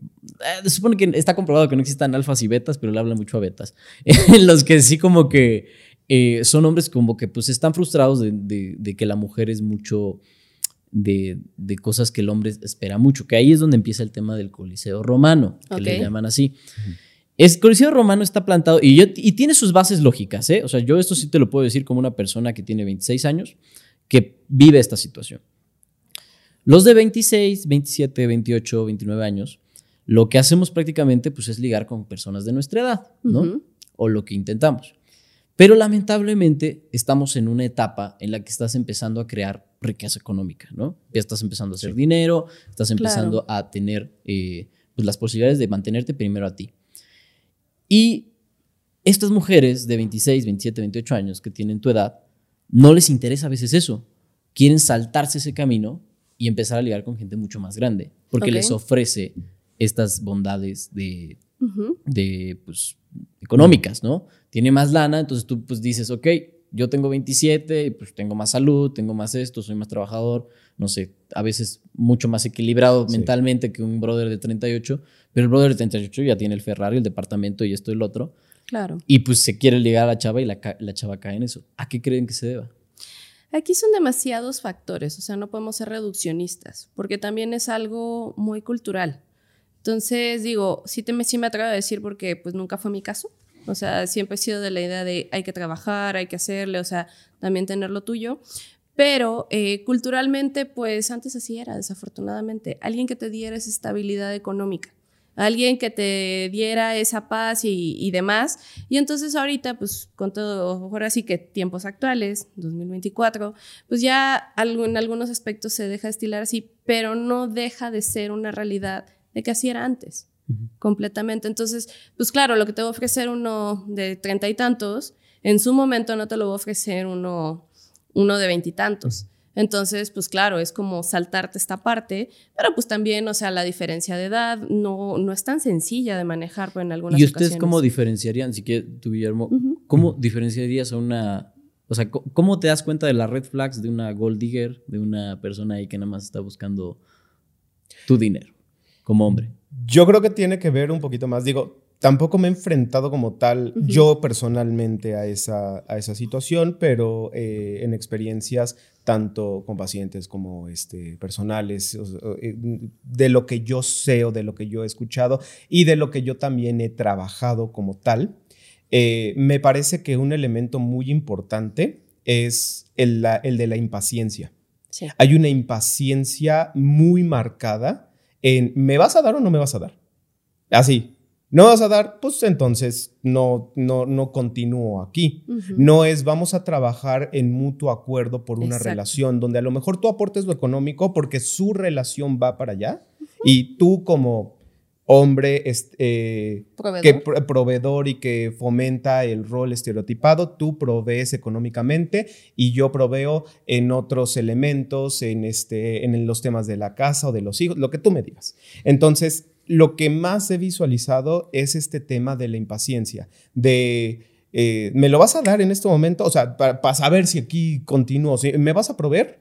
Speaker 1: se supone que está comprobado que no existan alfas y betas, pero le habla mucho a betas, en los que sí como que eh, son hombres como que pues están frustrados de, de- de que la mujer es mucho de, de cosas que el hombre espera mucho, que ahí es donde empieza el tema del Coliseo romano, que le llaman así. El Coliseo romano está plantado y, yo- y tiene sus bases lógicas, ¿eh? O sea, yo esto sí te lo puedo decir como una persona que tiene 26 años, que vive esta situación. Los de 26, 27, 28, 29 años, lo que hacemos prácticamente pues, es ligar con personas de nuestra edad, ¿no? O lo que intentamos. Pero lamentablemente estamos en una etapa en la que estás empezando a crear riqueza económica, ¿no? Ya estás empezando a hacer dinero, estás empezando a tener eh, pues, las posibilidades de mantenerte primero a ti. Y estas mujeres de 26, 27, 28 años que tienen tu edad, no les interesa a veces eso. Quieren saltarse ese camino y empezar a ligar con gente mucho más grande, porque les ofrece estas bondades de, de, pues, económicas, ¿no? Tiene más lana, entonces tú pues dices, ok, yo tengo 27, pues tengo más salud, tengo más esto, soy más trabajador, no sé, a veces mucho más equilibrado
Speaker 2: Sí.
Speaker 1: mentalmente que un brother de 38, pero el brother de 38 ya tiene el Ferrari, el departamento y esto y el otro,
Speaker 3: Claro.
Speaker 1: y pues se quiere ligar a la chava y la, la chava cae en eso. ¿A qué creen que se deba?
Speaker 3: Aquí son demasiados factores, o sea, no podemos ser reduccionistas, porque también es algo muy cultural. Entonces, digo, sí, te, me- sí me atrevo a decir porque pues nunca fue mi caso. O sea, siempre he sido de la idea de hay que trabajar, hay que hacerle, o sea, también tener lo tuyo. Pero eh, culturalmente, pues antes así era, desafortunadamente. Alguien que te diera esa estabilidad económica, alguien que te diera esa paz y, y demás. Y entonces ahorita, pues con todo, ahora sí que tiempos actuales, 2024, pues ya algo- en algunos aspectos se deja estilar así, pero no deja de ser una realidad de que así era antes, completamente. Entonces, pues claro, lo que te va a ofrecer uno de treinta y tantos, en su momento no te lo va a ofrecer uno, uno de veintitantos. Entonces, pues claro, es como saltarte esta parte, pero pues también, o sea, la diferencia de edad no, no es tan sencilla de manejar pues, en algunas
Speaker 1: ¿Y ustedes
Speaker 3: ocasiones.
Speaker 1: cómo diferenciarían, si quieres tú, Guillermo, cómo diferenciarías a una, O sea, ¿cómo te das cuenta de las red flags de una gold digger, de una persona ahí que nada más está buscando tu dinero como hombre?
Speaker 2: Yo creo que tiene que ver un poquito más, digo, tampoco me he enfrentado como tal yo personalmente a esa, a esa situación, pero eh, en experiencias tanto con pacientes como este, personales, eh, de lo que yo sé o de lo que yo he escuchado y de lo que yo también he trabajado como tal, eh, me parece que un elemento muy importante es el, el de la impaciencia. Hay una impaciencia muy marcada en ¿me vas a dar o no me vas a dar? Así, ¿no vas a dar? Pues entonces no, no, no continúo aquí. No es vamos a trabajar en mutuo acuerdo por una relación donde a lo mejor tú aportes lo económico porque su relación va para allá y tú como hombre eh, proveedor. Que, proveedor y que fomenta el rol estereotipado, tú provees económicamente y yo proveo en otros elementos, en, este, en los temas de la casa o de los hijos, lo que tú me digas. Entonces, lo que más he visualizado es este tema de la impaciencia, de... Eh, ¿Me lo vas a dar en este momento? O sea, para, saber si aquí continúo. ¿Me vas a proveer?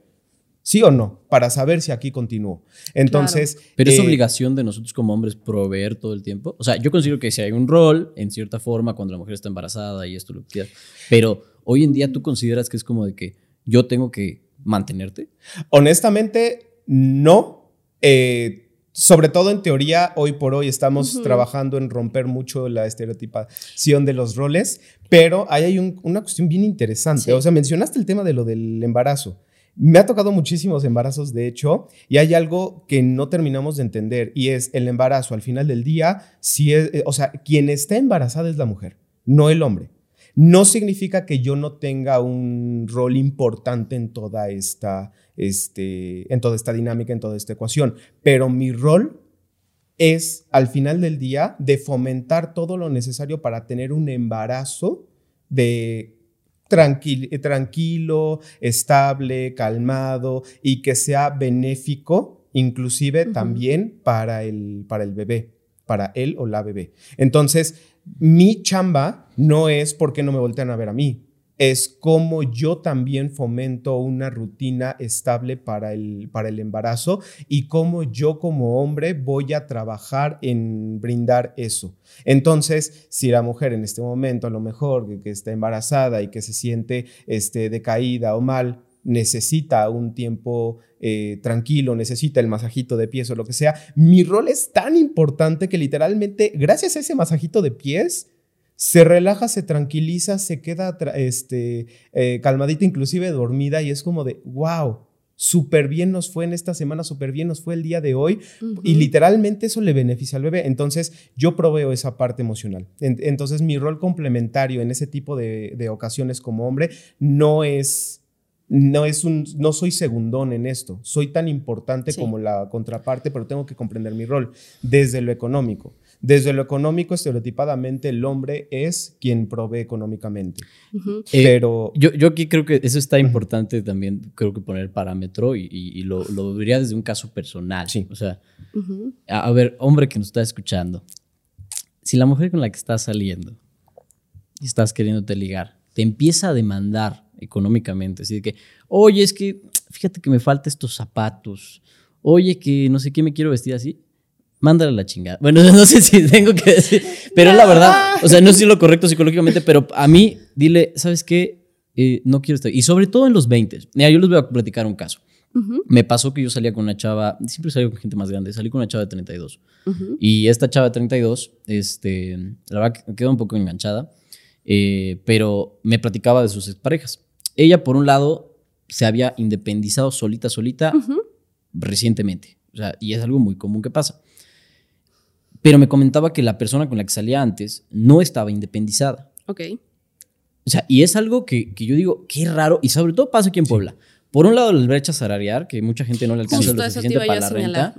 Speaker 2: ¿Sí o no? Para saber si aquí continúo. Entonces.
Speaker 1: Pero es eh, obligación de nosotros como hombres proveer todo el tiempo. O sea, yo considero que si hay un rol, en cierta forma, cuando la mujer está embarazada y esto lo que quieras. Pero hoy en día tú consideras que es como de que yo tengo que mantenerte.
Speaker 2: Honestamente, no. Eh, sobre todo en teoría, hoy por hoy estamos trabajando en romper mucho la estereotipación de los roles, pero ahí hay una cuestión bien interesante. O sea, mencionaste el tema de lo del embarazo. Me ha tocado muchísimos embarazos, de hecho, y hay algo que no terminamos de entender, y es el embarazo al final del día, si es, eh, o sea, quien está embarazada es la mujer, no el hombre. No significa que yo no tenga un rol importante en toda esta, este, en toda esta dinámica, en toda esta ecuación, pero mi rol es, al final del día, de fomentar todo lo necesario para tener un embarazo de eh, tranquilo, estable, calmado y que sea benéfico, inclusive también para el, para el bebé, para él o la bebé. Entonces, mi chamba no es porque no me voltean a ver a mí, es como yo también fomento una rutina estable para el, para el embarazo y cómo yo como hombre voy a trabajar en brindar eso. Entonces, si la mujer en este momento a lo mejor que, está embarazada y que se siente este, decaída o mal, necesita un tiempo eh, tranquilo, necesita el masajito de pies o lo que sea, mi rol es tan importante que literalmente gracias a ese masajito de pies, se relaja, se tranquiliza, se queda este, eh, calmadita, inclusive dormida, y es como de, wow, súper bien nos fue en esta semana, súper bien nos fue el día de hoy, y literalmente eso le beneficia al bebé. Entonces, yo proveo esa parte emocional. entonces, mi rol complementario en ese tipo de, de ocasiones como hombre no es no es un, no soy segundón en esto, soy tan importante como la contraparte, pero tengo que comprender mi rol desde lo económico. Desde lo económico, estereotipadamente, el hombre es quien provee económicamente.
Speaker 1: Eh, pero... yo, yo, aquí creo que eso está importante también, creo que poner parámetro y, lo, lo, diría desde un caso personal. Sí. O sea, a, ver, hombre que nos está escuchando, si la mujer con la que estás saliendo y estás queriéndote ligar, te empieza a demandar económicamente, así de que, oye, es que fíjate que me falta estos zapatos, oye, que no sé qué me quiero vestir así, mándale la chingada. Bueno, no sé si tengo que decir, pero la verdad, o sea, no sé si lo correcto psicológicamente, pero a mí, dile, ¿sabes qué? Eh, no quiero estar. Y sobre todo en los 20. Mira, yo les voy a platicar un caso. Me pasó que yo salía con una chava, siempre salgo con gente más grande, salí con una chava de 32. Y esta chava de 32, este, la verdad quedó un poco enganchada, eh, pero me platicaba de sus exparejas. Ella, por un lado, se había independizado solita, solita, recientemente. O sea, y es algo muy común que pasa. Pero me comentaba que la persona con la que salía antes no estaba independizada.
Speaker 3: Ok.
Speaker 1: O sea, y es algo que, que yo digo, qué raro, y sobre todo pasa aquí en Puebla. Por un lado, la brecha salarial, que mucha gente no le alcanza lo suficiente para la renta.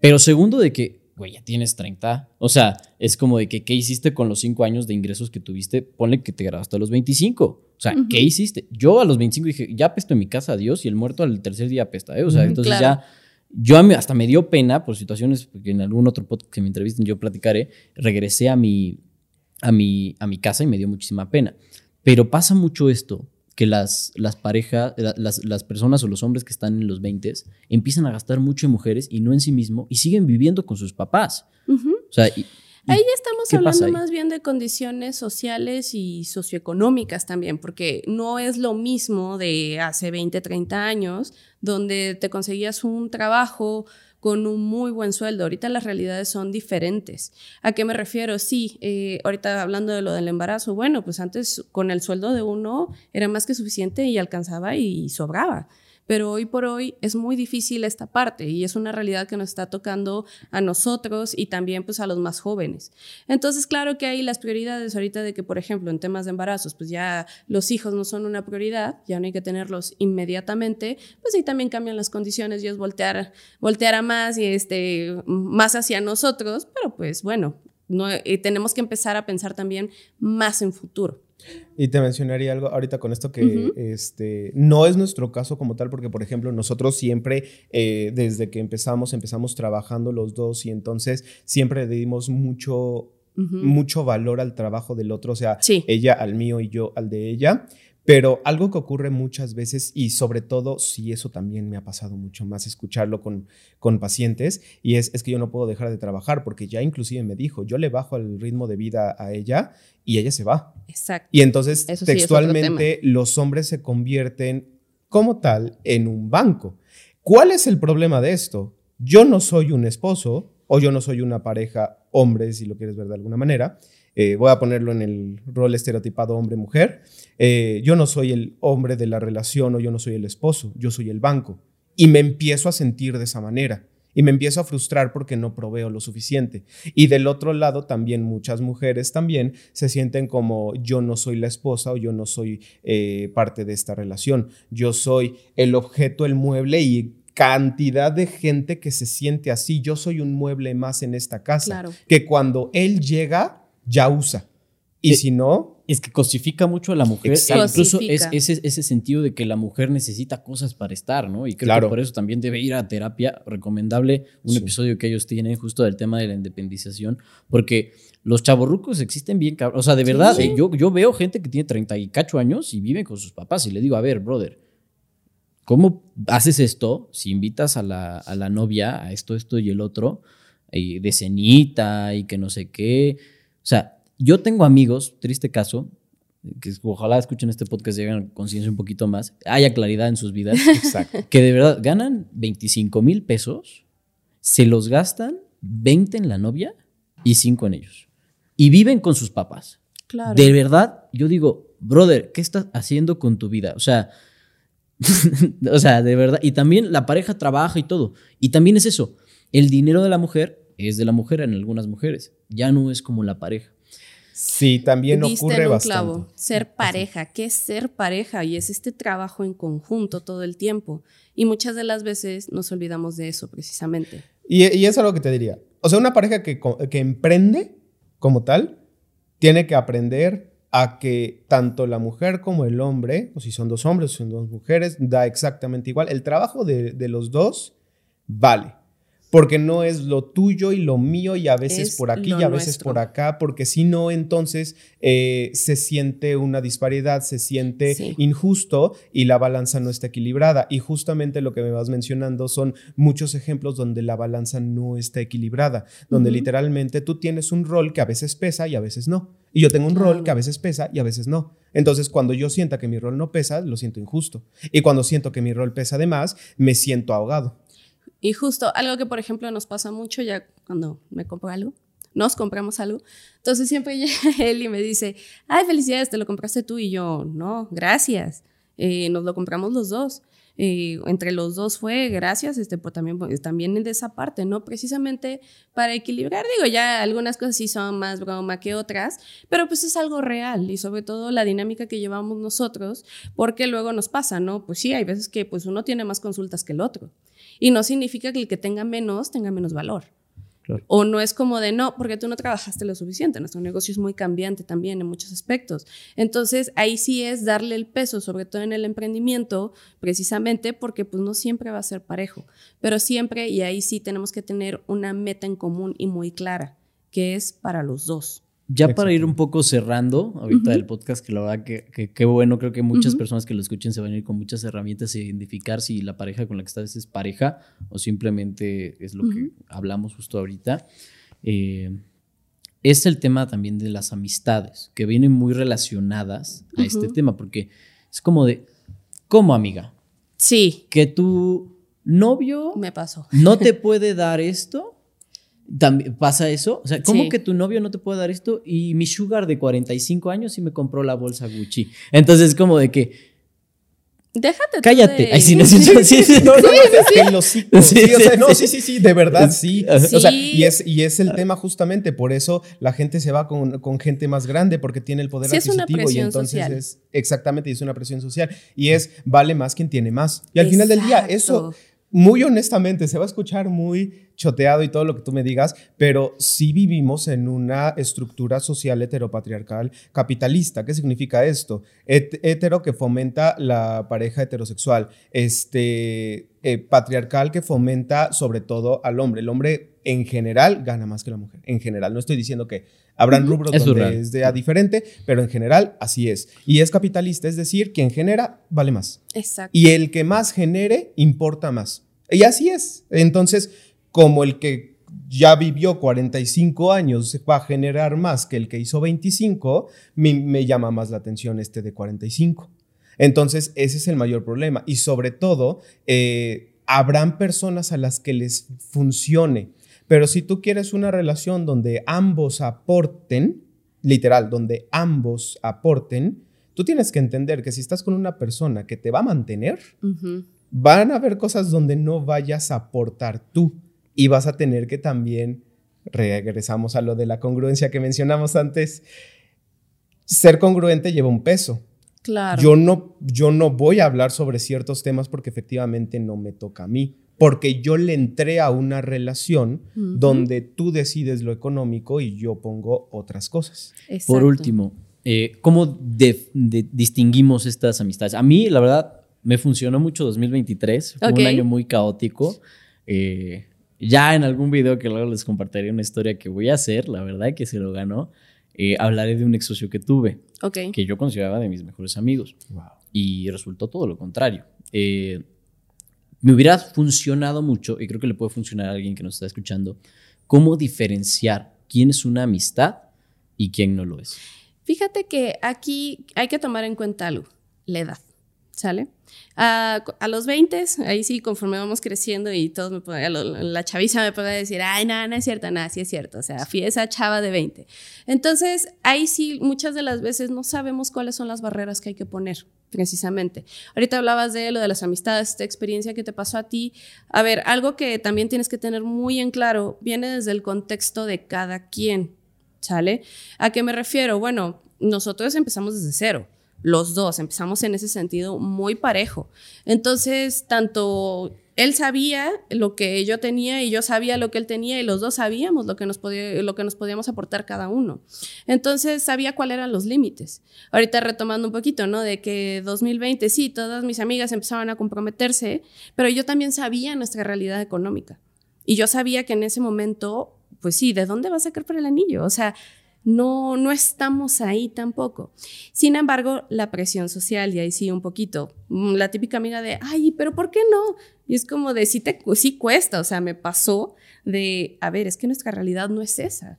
Speaker 1: Pero segundo, de que, güey, ya tienes 30. O sea, es como de que, ¿qué hiciste con los 5 años de ingresos que tuviste? Ponle que te grabaste a los 25. O sea, ¿qué hiciste? Yo a los 25 dije, ya apesto en mi casa, adiós, y el muerto al tercer día apesta, ¿eh? O sea, entonces ya yo hasta me dio pena por situaciones que en algún otro podcast que me entrevisten yo platicaré, regresé a mi, a, mi, a mi casa y me dio muchísima pena. Pero pasa mucho esto, que las, las parejas, las, las, personas o los hombres que están en los 20 empiezan a gastar mucho en mujeres y no en sí mismo y siguen viviendo con sus papás. O sea,
Speaker 3: Ahí estamos hablando más bien de condiciones sociales y socioeconómicas también, porque no es lo mismo de hace 20, 30 años, donde te conseguías un trabajo con un muy buen sueldo. Ahorita las realidades son diferentes. ¿A qué me refiero? Sí, eh, ahorita hablando de lo del embarazo, bueno, pues antes con el sueldo de uno era más que suficiente y alcanzaba y sobraba pero hoy por hoy es muy difícil esta parte y es una realidad que nos está tocando a nosotros y también pues a los más jóvenes. Entonces, claro que hay las prioridades ahorita de que, por ejemplo, en temas de embarazos, pues ya los hijos no son una prioridad, ya no hay que tenerlos inmediatamente, pues ahí también cambian las condiciones y es voltear, voltear a más y este, más hacia nosotros, pero pues bueno, no, eh, tenemos que empezar a pensar también más en futuro.
Speaker 2: Y te mencionaría algo ahorita con esto que este, no es nuestro caso como tal, porque por ejemplo nosotros siempre, eh, desde que empezamos, empezamos trabajando los dos y entonces siempre le dimos mucho, mucho valor al trabajo del otro, o sea, ella al mío y yo al de ella. Pero algo que ocurre muchas veces, y sobre todo si eso también me ha pasado mucho más escucharlo con, con pacientes, y es, es que yo no puedo dejar de trabajar, porque ya inclusive me dijo, yo le bajo el ritmo de vida a ella y ella se va.
Speaker 3: Exacto.
Speaker 2: Y entonces textualmente los hombres se convierten como tal en un banco. ¿Cuál es el problema de esto? Yo no soy un esposo o yo no soy una pareja hombre, si lo quieres ver de alguna manera, eh, voy a ponerlo en el rol estereotipado hombre-mujer, eh, yo no soy el hombre de la relación o yo no soy el esposo, yo soy el banco. Y me empiezo a sentir de esa manera. Y me empiezo a frustrar porque no proveo lo suficiente. Y del otro lado también muchas mujeres también se sienten como yo no soy la esposa o yo no soy eh, parte de esta relación. Yo soy el objeto, el mueble y cantidad de gente que se siente así. Yo soy un mueble más en esta casa. Que cuando él llega, ya usa. Y si no...
Speaker 1: Es que cosifica mucho a la mujer. E incluso es ese, ese sentido de que la mujer necesita cosas para estar, ¿no? Y creo que por eso también debe ir a terapia. Recomendable un episodio que ellos tienen justo del tema de la independización, porque los chavorrucos existen bien, o sea, de verdad, eh, yo, yo veo gente que tiene 38 años y vive con sus papás y le digo, a ver, brother, ¿cómo haces esto si invitas a la, a la novia a esto, esto y el otro, y de cenita y que no sé qué? O sea, yo tengo amigos, triste caso, que ojalá escuchen este podcast y hagan conciencia un poquito más, haya claridad en sus vidas, que de verdad ganan 25 mil pesos, se los gastan 20 en la novia y 5 en ellos. Y viven con sus papás. Claro. De verdad, yo digo, brother, ¿qué estás haciendo con tu vida? O sea, o sea, de verdad. Y también la pareja trabaja y todo. Y también es eso. El dinero de la mujer es de la mujer en algunas mujeres. Ya no es como la pareja.
Speaker 2: Sí, también ocurre un bastante. Clavo,
Speaker 3: ser pareja, ¿qué es ser pareja? Y es este trabajo en conjunto todo el tiempo. Y muchas de las veces nos olvidamos de eso precisamente.
Speaker 2: Y, y es algo que te diría. O sea, una pareja que, que emprende como tal, tiene que aprender a que tanto la mujer como el hombre, o si son dos hombres o son dos mujeres, da exactamente igual. El trabajo de, de los dos vale porque no es lo tuyo y lo mío y a veces por aquí y a veces por acá, porque si no, entonces eh, se siente una disparidad, se siente injusto y la balanza no está equilibrada. Y justamente lo que me vas mencionando son muchos ejemplos donde la balanza no está equilibrada, donde literalmente tú tienes un rol que a veces pesa y a veces no. Y yo tengo un rol que a veces pesa y a veces no. Entonces, cuando yo sienta que mi rol no pesa, lo siento injusto. Y cuando siento que mi rol pesa de más, me siento ahogado.
Speaker 3: Y justo algo que, por ejemplo, nos pasa mucho ya cuando me compro algo, nos compramos algo. Entonces siempre llega él y me dice, ay, felicidades, te lo compraste tú. Y yo, no, gracias. Eh, nos lo compramos los dos. Eh, entre los dos fue gracias, este, pues también, pues, también de esa parte, ¿no? Precisamente para equilibrar, digo, ya algunas cosas sí son más broma que otras, pero pues es algo real y sobre todo la dinámica que llevamos nosotros, porque luego nos pasa, ¿no? Pues sí, hay veces que pues uno tiene más consultas que el otro. Y no significa que el que tenga menos tenga menos valor. O no es como de no, porque tú no trabajaste lo suficiente. Nuestro negocio es muy cambiante también en muchos aspectos. Entonces, ahí sí es darle el peso, sobre todo en el emprendimiento, precisamente porque pues no siempre va a ser parejo, pero siempre, y ahí sí tenemos que tener una meta en común y muy clara, que es para los dos.
Speaker 1: Ya para ir un poco cerrando ahorita el podcast, que la verdad que qué bueno, creo que muchas personas que lo escuchen se van a ir con muchas herramientas a identificar si la pareja con la que estás es pareja o simplemente es lo que hablamos justo ahorita. Eh, es el tema también de las amistades, que vienen muy relacionadas a este tema, porque es como de, ¿cómo amiga?
Speaker 3: Sí.
Speaker 1: Que tu novio
Speaker 3: me pasó.
Speaker 1: no te puede dar esto ¿También ¿Pasa eso? O sea, ¿cómo que tu novio no te puede dar esto? Y mi sugar de 45 años sí me compró la bolsa Gucci. Entonces, como de que.
Speaker 3: Déjate.
Speaker 1: Cállate.
Speaker 3: Ay,
Speaker 1: sí, no, sí, sí, sí,
Speaker 2: sí, no, sí, sí, sí, de verdad, sí. O sea, y es, y es el tema justamente, por eso la gente se va con, con gente más grande, porque tiene el poder adquisitivo y entonces es, exactamente, es una presión social. Y es, vale más quien tiene más. Y al final del día, eso, muy honestamente, se va a escuchar muy choteado y todo lo que tú me digas, pero sí vivimos en una estructura social heteropatriarcal capitalista. ¿Qué significa esto? hetero que fomenta la pareja heterosexual, este, eh, patriarcal que fomenta sobre todo al hombre. El hombre en general gana más que la mujer. En general, no estoy diciendo que habrán rubros donde es de diferente, pero en general así es. Y es capitalista, es decir, quien genera vale más.
Speaker 3: Exacto.
Speaker 2: Y el que más genere importa más. Y así es. Entonces, como el que ya vivió 45 años va a generar más que el que hizo 25, me, llama más la atención este de 45. Entonces, ese es el mayor problema. Y sobre todo, eh, habrán personas a las que les funcione. Pero si tú quieres una relación donde ambos aporten, literal, donde ambos aporten, tú tienes que entender que si estás con una persona que te va a mantener, van a haber cosas donde no vayas a aportar tú y vas a tener que también, regresamos a lo de la congruencia que mencionamos antes, ser congruente lleva un peso.
Speaker 3: Claro.
Speaker 2: Yo no, yo no voy a hablar sobre ciertos temas porque efectivamente no me toca a mí, porque yo le entré a una relación donde tú decides lo económico y yo pongo otras cosas.
Speaker 1: Por último, eh, ¿cómo distinguimos estas amistades? A mí, la verdad, me funcionó mucho 2023, fue un año muy caótico. Eh, ya en algún video que luego les compartiré una historia que voy a hacer, la verdad que se lo ganó, eh, hablaré de un ex socio que tuve, que yo consideraba de mis mejores amigos. Y resultó todo lo contrario. Eh, me hubiera funcionado mucho, y creo que le puede funcionar a alguien que nos está escuchando, cómo diferenciar quién es una amistad y quién no lo es.
Speaker 3: Fíjate que aquí hay que tomar en cuenta algo, la edad. ¿Sale? A, los 20, ahí sí, conforme vamos creciendo y todos me la chaviza me puede decir, ay, nada, no es cierto, nada, sí es cierto. O sea, fui esa chava de 20. Entonces, ahí sí, muchas de las veces no sabemos cuáles son las barreras que hay que poner, precisamente. Ahorita hablabas de lo de las amistades, esta experiencia que te pasó a ti. A ver, algo que también tienes que tener muy en claro, viene desde el contexto de cada quien, ¿sale? ¿A qué me refiero? Bueno, nosotros empezamos desde cero los dos, empezamos en ese sentido muy parejo. Entonces, tanto él sabía lo que yo tenía y yo sabía lo que él tenía y los dos sabíamos lo que nos, podía, lo que nos podíamos aportar cada uno. Entonces, sabía cuáles eran los límites. Ahorita retomando un poquito, ¿no? De que 2020, sí, todas mis amigas empezaban a comprometerse, pero yo también sabía nuestra realidad económica. Y yo sabía que en ese momento, pues sí, ¿de dónde va a sacar para el anillo? O sea, no, no estamos ahí tampoco. Sin embargo, la presión social, y ahí sí un poquito, mm, la típica amiga de, ay, pero ¿por qué no? Y es como de, sí, te, sí cuesta, o sea, me pasó de, a ver, es que nuestra realidad no es esa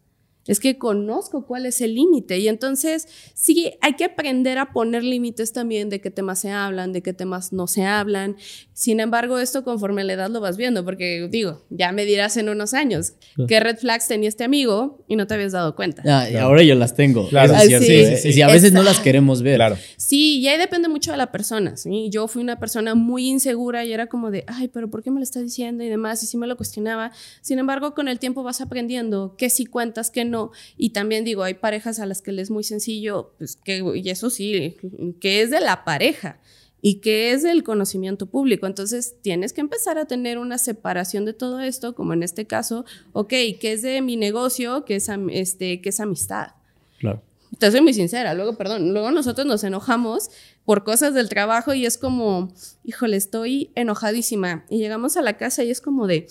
Speaker 3: es que conozco cuál es el límite y entonces sí hay que aprender a poner límites también de qué temas se hablan, de qué temas no se hablan. Sin embargo, esto conforme la edad lo vas viendo, porque digo, ya me dirás en unos años qué red flags tenía este amigo y no te habías dado cuenta.
Speaker 1: Ah, y ahora yo las tengo. Claro, es cierto. Sí, sí, a veces no las queremos ver. Claro.
Speaker 3: Sí, y ahí depende mucho de la persona. ¿sí? Yo fui una persona muy insegura y era como de, ay, pero ¿por qué me lo está diciendo? Y demás, y sí me lo cuestionaba. Sin embargo, con el tiempo vas aprendiendo qué sí cuentas, qué no y también digo, hay parejas a las que les es muy sencillo, pues que, y eso sí, que es de la pareja y que es del conocimiento público. Entonces tienes que empezar a tener una separación de todo esto, como en este caso, ok, que es de mi negocio, que es, este, que es amistad.
Speaker 1: Claro.
Speaker 3: Te soy muy sincera, luego, perdón, luego nosotros nos enojamos por cosas del trabajo y es como, híjole, estoy enojadísima. Y llegamos a la casa y es como de,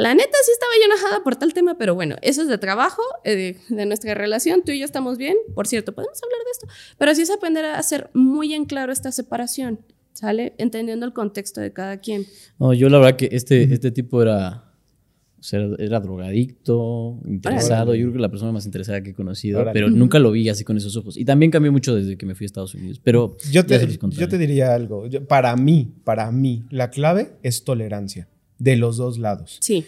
Speaker 3: la neta sí estaba yo enojada por tal tema, pero bueno, eso es de trabajo, eh, de, nuestra relación, tú y yo estamos bien, por cierto, podemos hablar de esto, pero sí es aprender a hacer muy en claro esta separación, ¿sale? Entendiendo el contexto de cada quien.
Speaker 1: No, yo la verdad que este, este tipo era... O sea, era drogadicto, interesado. Yo creo que la persona más interesada que he conocido, pero nunca lo vi así con esos ojos. Y también cambió mucho desde que me fui a Estados Unidos. Pero
Speaker 2: yo te, yo te diría algo. para mí, para mí, la clave es tolerancia de los dos lados.
Speaker 3: Sí.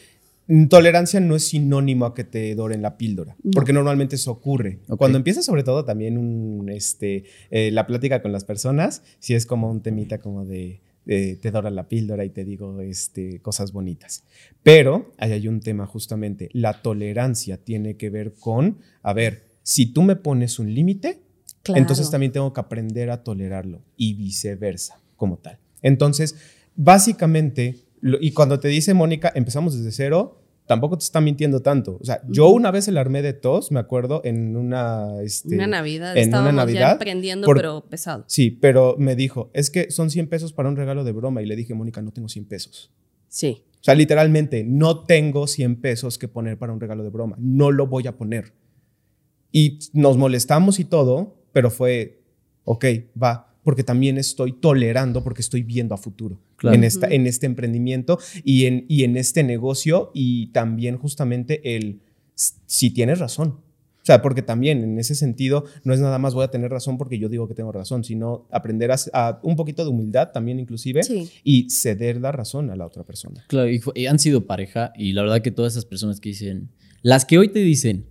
Speaker 2: Tolerancia no es sinónimo a que te doren la píldora, porque normalmente eso ocurre. Cuando empieza sobre todo también un, este, eh, la plática con las personas, si es como un temita como de, te dora la píldora y te digo este, cosas bonitas. Pero ahí hay un tema justamente, la tolerancia tiene que ver con, a ver, si tú me pones un límite, entonces también tengo que aprender a tolerarlo y viceversa como tal. Entonces, básicamente y cuando te dice Mónica, empezamos desde cero, tampoco te está mintiendo tanto. O sea, yo una vez el armé de tos, me acuerdo, en una... Este,
Speaker 3: una Navidad. En una Navidad. Ya aprendiendo, pero pesado.
Speaker 2: Sí, pero me dijo, es que son 100 pesos para un regalo de broma. Y le dije, Mónica, no tengo 100 pesos.
Speaker 3: Sí.
Speaker 2: O sea, literalmente, no tengo 100 pesos que poner para un regalo de broma. No lo voy a poner. Y nos molestamos y todo, pero fue, ok, va porque también estoy tolerando, porque estoy viendo a futuro en, esta, en este emprendimiento y en, y en este negocio y también justamente el si tienes razón. O sea, porque también en ese sentido no es nada más voy a tener razón porque yo digo que tengo razón, sino aprender a, un poquito de humildad también inclusive y ceder la razón a la otra persona.
Speaker 1: Claro, y, han sido pareja y la verdad que todas esas personas que dicen, las que hoy te dicen,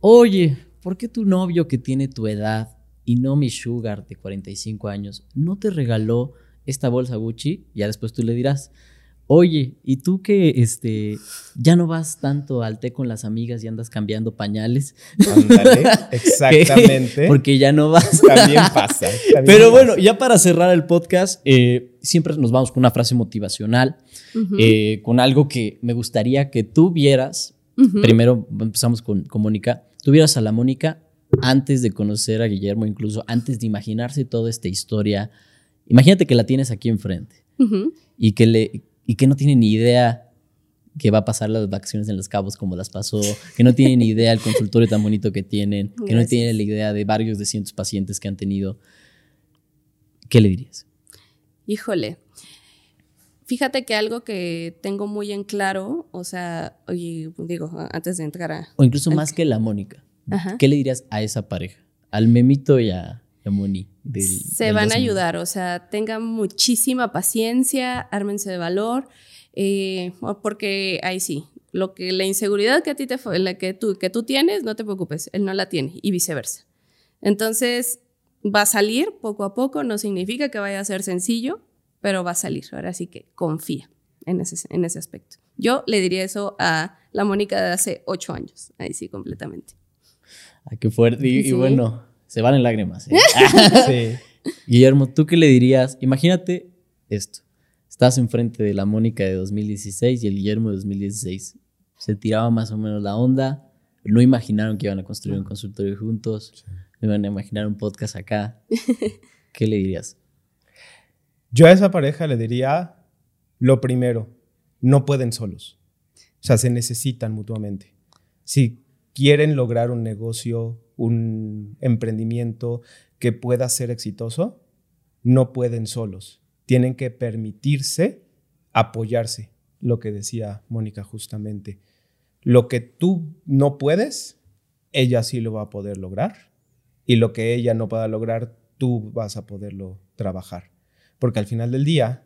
Speaker 1: oye, ¿por qué tu novio que tiene tu edad y no mi sugar de 45 años no te regaló esta bolsa Gucci, ya después tú le dirás, oye, ¿y tú que este, ya no vas tanto al té con las amigas y andas cambiando pañales?
Speaker 2: Ándale, exactamente.
Speaker 1: Porque ya no vas.
Speaker 2: También pasa.
Speaker 1: Pero bueno, ya para cerrar el podcast, eh, siempre nos vamos con una frase motivacional, eh, con algo que me gustaría que tú vieras. Primero empezamos con, con Mónica. Tú vieras a la Mónica antes de conocer a Guillermo, incluso antes de imaginarse toda esta historia, imagínate que la tienes aquí enfrente y, que le, y que no tiene ni idea que va a pasar las vacaciones en Los Cabos como las pasó, que no tiene ni idea el consultorio tan bonito que tienen, que no tiene la idea de varios de cientos pacientes que han tenido. ¿Qué le dirías?
Speaker 3: Híjole. Fíjate que algo que tengo muy en claro, o sea, oye, digo, antes de entrar a...
Speaker 1: O incluso más que la Mónica. ¿Qué le dirías a esa pareja? Al Memito y a, Moni.
Speaker 3: Se van a ayudar, o sea, tengan muchísima paciencia, ármense de valor, eh, porque ahí sí, lo que la inseguridad que a ti te la que tú que tú tienes, no te preocupes, él no la tiene y viceversa. Entonces, va a salir poco a poco, no significa que vaya a ser sencillo, pero va a salir. Ahora sí que confía en ese, en ese aspecto. Yo le diría eso a la Mónica de hace ocho años, ahí sí, completamente.
Speaker 1: Ay, qué fuerte. Y, bueno, se van en lágrimas. ¿eh? sí. Guillermo, ¿tú qué le dirías? Imagínate esto. Estás enfrente de la Mónica de 2016 y el Guillermo de 2016. Se tiraba más o menos la onda. No imaginaron que iban a construir un consultorio juntos. No iban a imaginar un podcast acá. ¿Qué le dirías?
Speaker 2: Yo a esa pareja le diría lo primero, no pueden solos. O sea, se necesitan mutuamente. Sí quieren lograr un negocio, un emprendimiento que pueda ser exitoso, no pueden solos. Tienen que permitirse apoyarse, lo que decía Mónica justamente. Lo que tú no puedes, ella sí lo va a poder lograr. Y lo que ella no pueda lograr, tú vas a poderlo trabajar. Porque al final del día,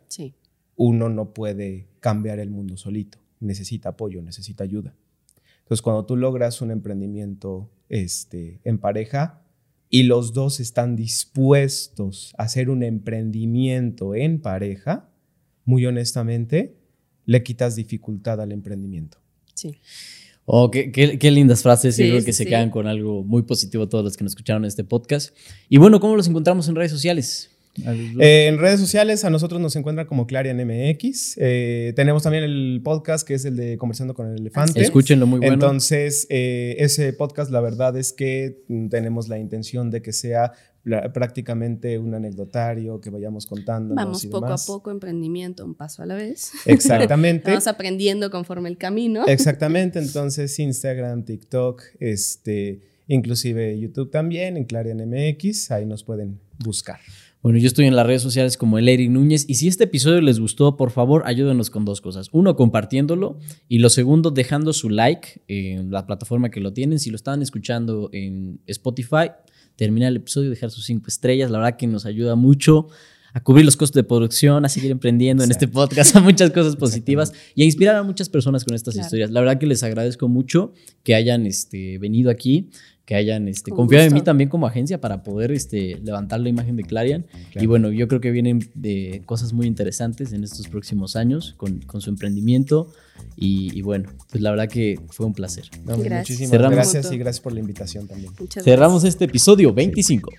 Speaker 2: uno no puede cambiar el mundo solito. Necesita apoyo, necesita ayuda. Entonces, cuando tú logras un emprendimiento este, en pareja y los dos están dispuestos a hacer un emprendimiento en pareja, muy honestamente, le quitas dificultad al emprendimiento.
Speaker 3: Sí.
Speaker 1: Oh, qué, qué, lindas frases. y creo que se quedan con algo muy positivo todos los que nos escucharon en este podcast. Y bueno, ¿cómo los encontramos en redes sociales?
Speaker 2: Eh, en redes sociales a nosotros nos encuentran como Clarian MX. Eh, tenemos también el podcast que es el de Conversando con el Elefante.
Speaker 1: Escúchenlo muy bueno.
Speaker 2: Entonces, eh, ese podcast la verdad es que tenemos la intención de que sea prácticamente un anecdotario que vayamos contando.
Speaker 3: Vamos poco a poco, emprendimiento, un paso a la vez.
Speaker 2: Exactamente.
Speaker 3: Vamos aprendiendo conforme el camino.
Speaker 2: Exactamente, entonces Instagram, TikTok, este, inclusive YouTube también, en Clarion MX, ahí nos pueden buscar.
Speaker 1: Bueno, yo estoy en las redes sociales como el Eric Núñez y si este episodio les gustó, por favor, ayúdenos con dos cosas. Uno, compartiéndolo y lo segundo, dejando su like en la plataforma que lo tienen. Si lo estaban escuchando en Spotify, termina el episodio, dejar sus cinco estrellas. La verdad que nos ayuda mucho a cubrir los costos de producción, a seguir emprendiendo en este podcast, a muchas cosas positivas y a inspirar a muchas personas con estas
Speaker 3: Claro.
Speaker 1: historias. La verdad que les agradezco mucho que hayan este, venido aquí, que hayan este,
Speaker 3: Con
Speaker 1: confiado en mí también como agencia para poder este, levantar la imagen de Clarion.
Speaker 2: Claro.
Speaker 1: Y bueno, yo creo que vienen de cosas muy interesantes en estos próximos años con, con su emprendimiento. Y, y bueno, pues la verdad que fue un placer.
Speaker 2: No,
Speaker 3: Gracias.
Speaker 2: Muchísimas
Speaker 1: Cerramos.
Speaker 2: gracias y gracias por la invitación también.
Speaker 3: Muchas
Speaker 1: Cerramos este episodio 25.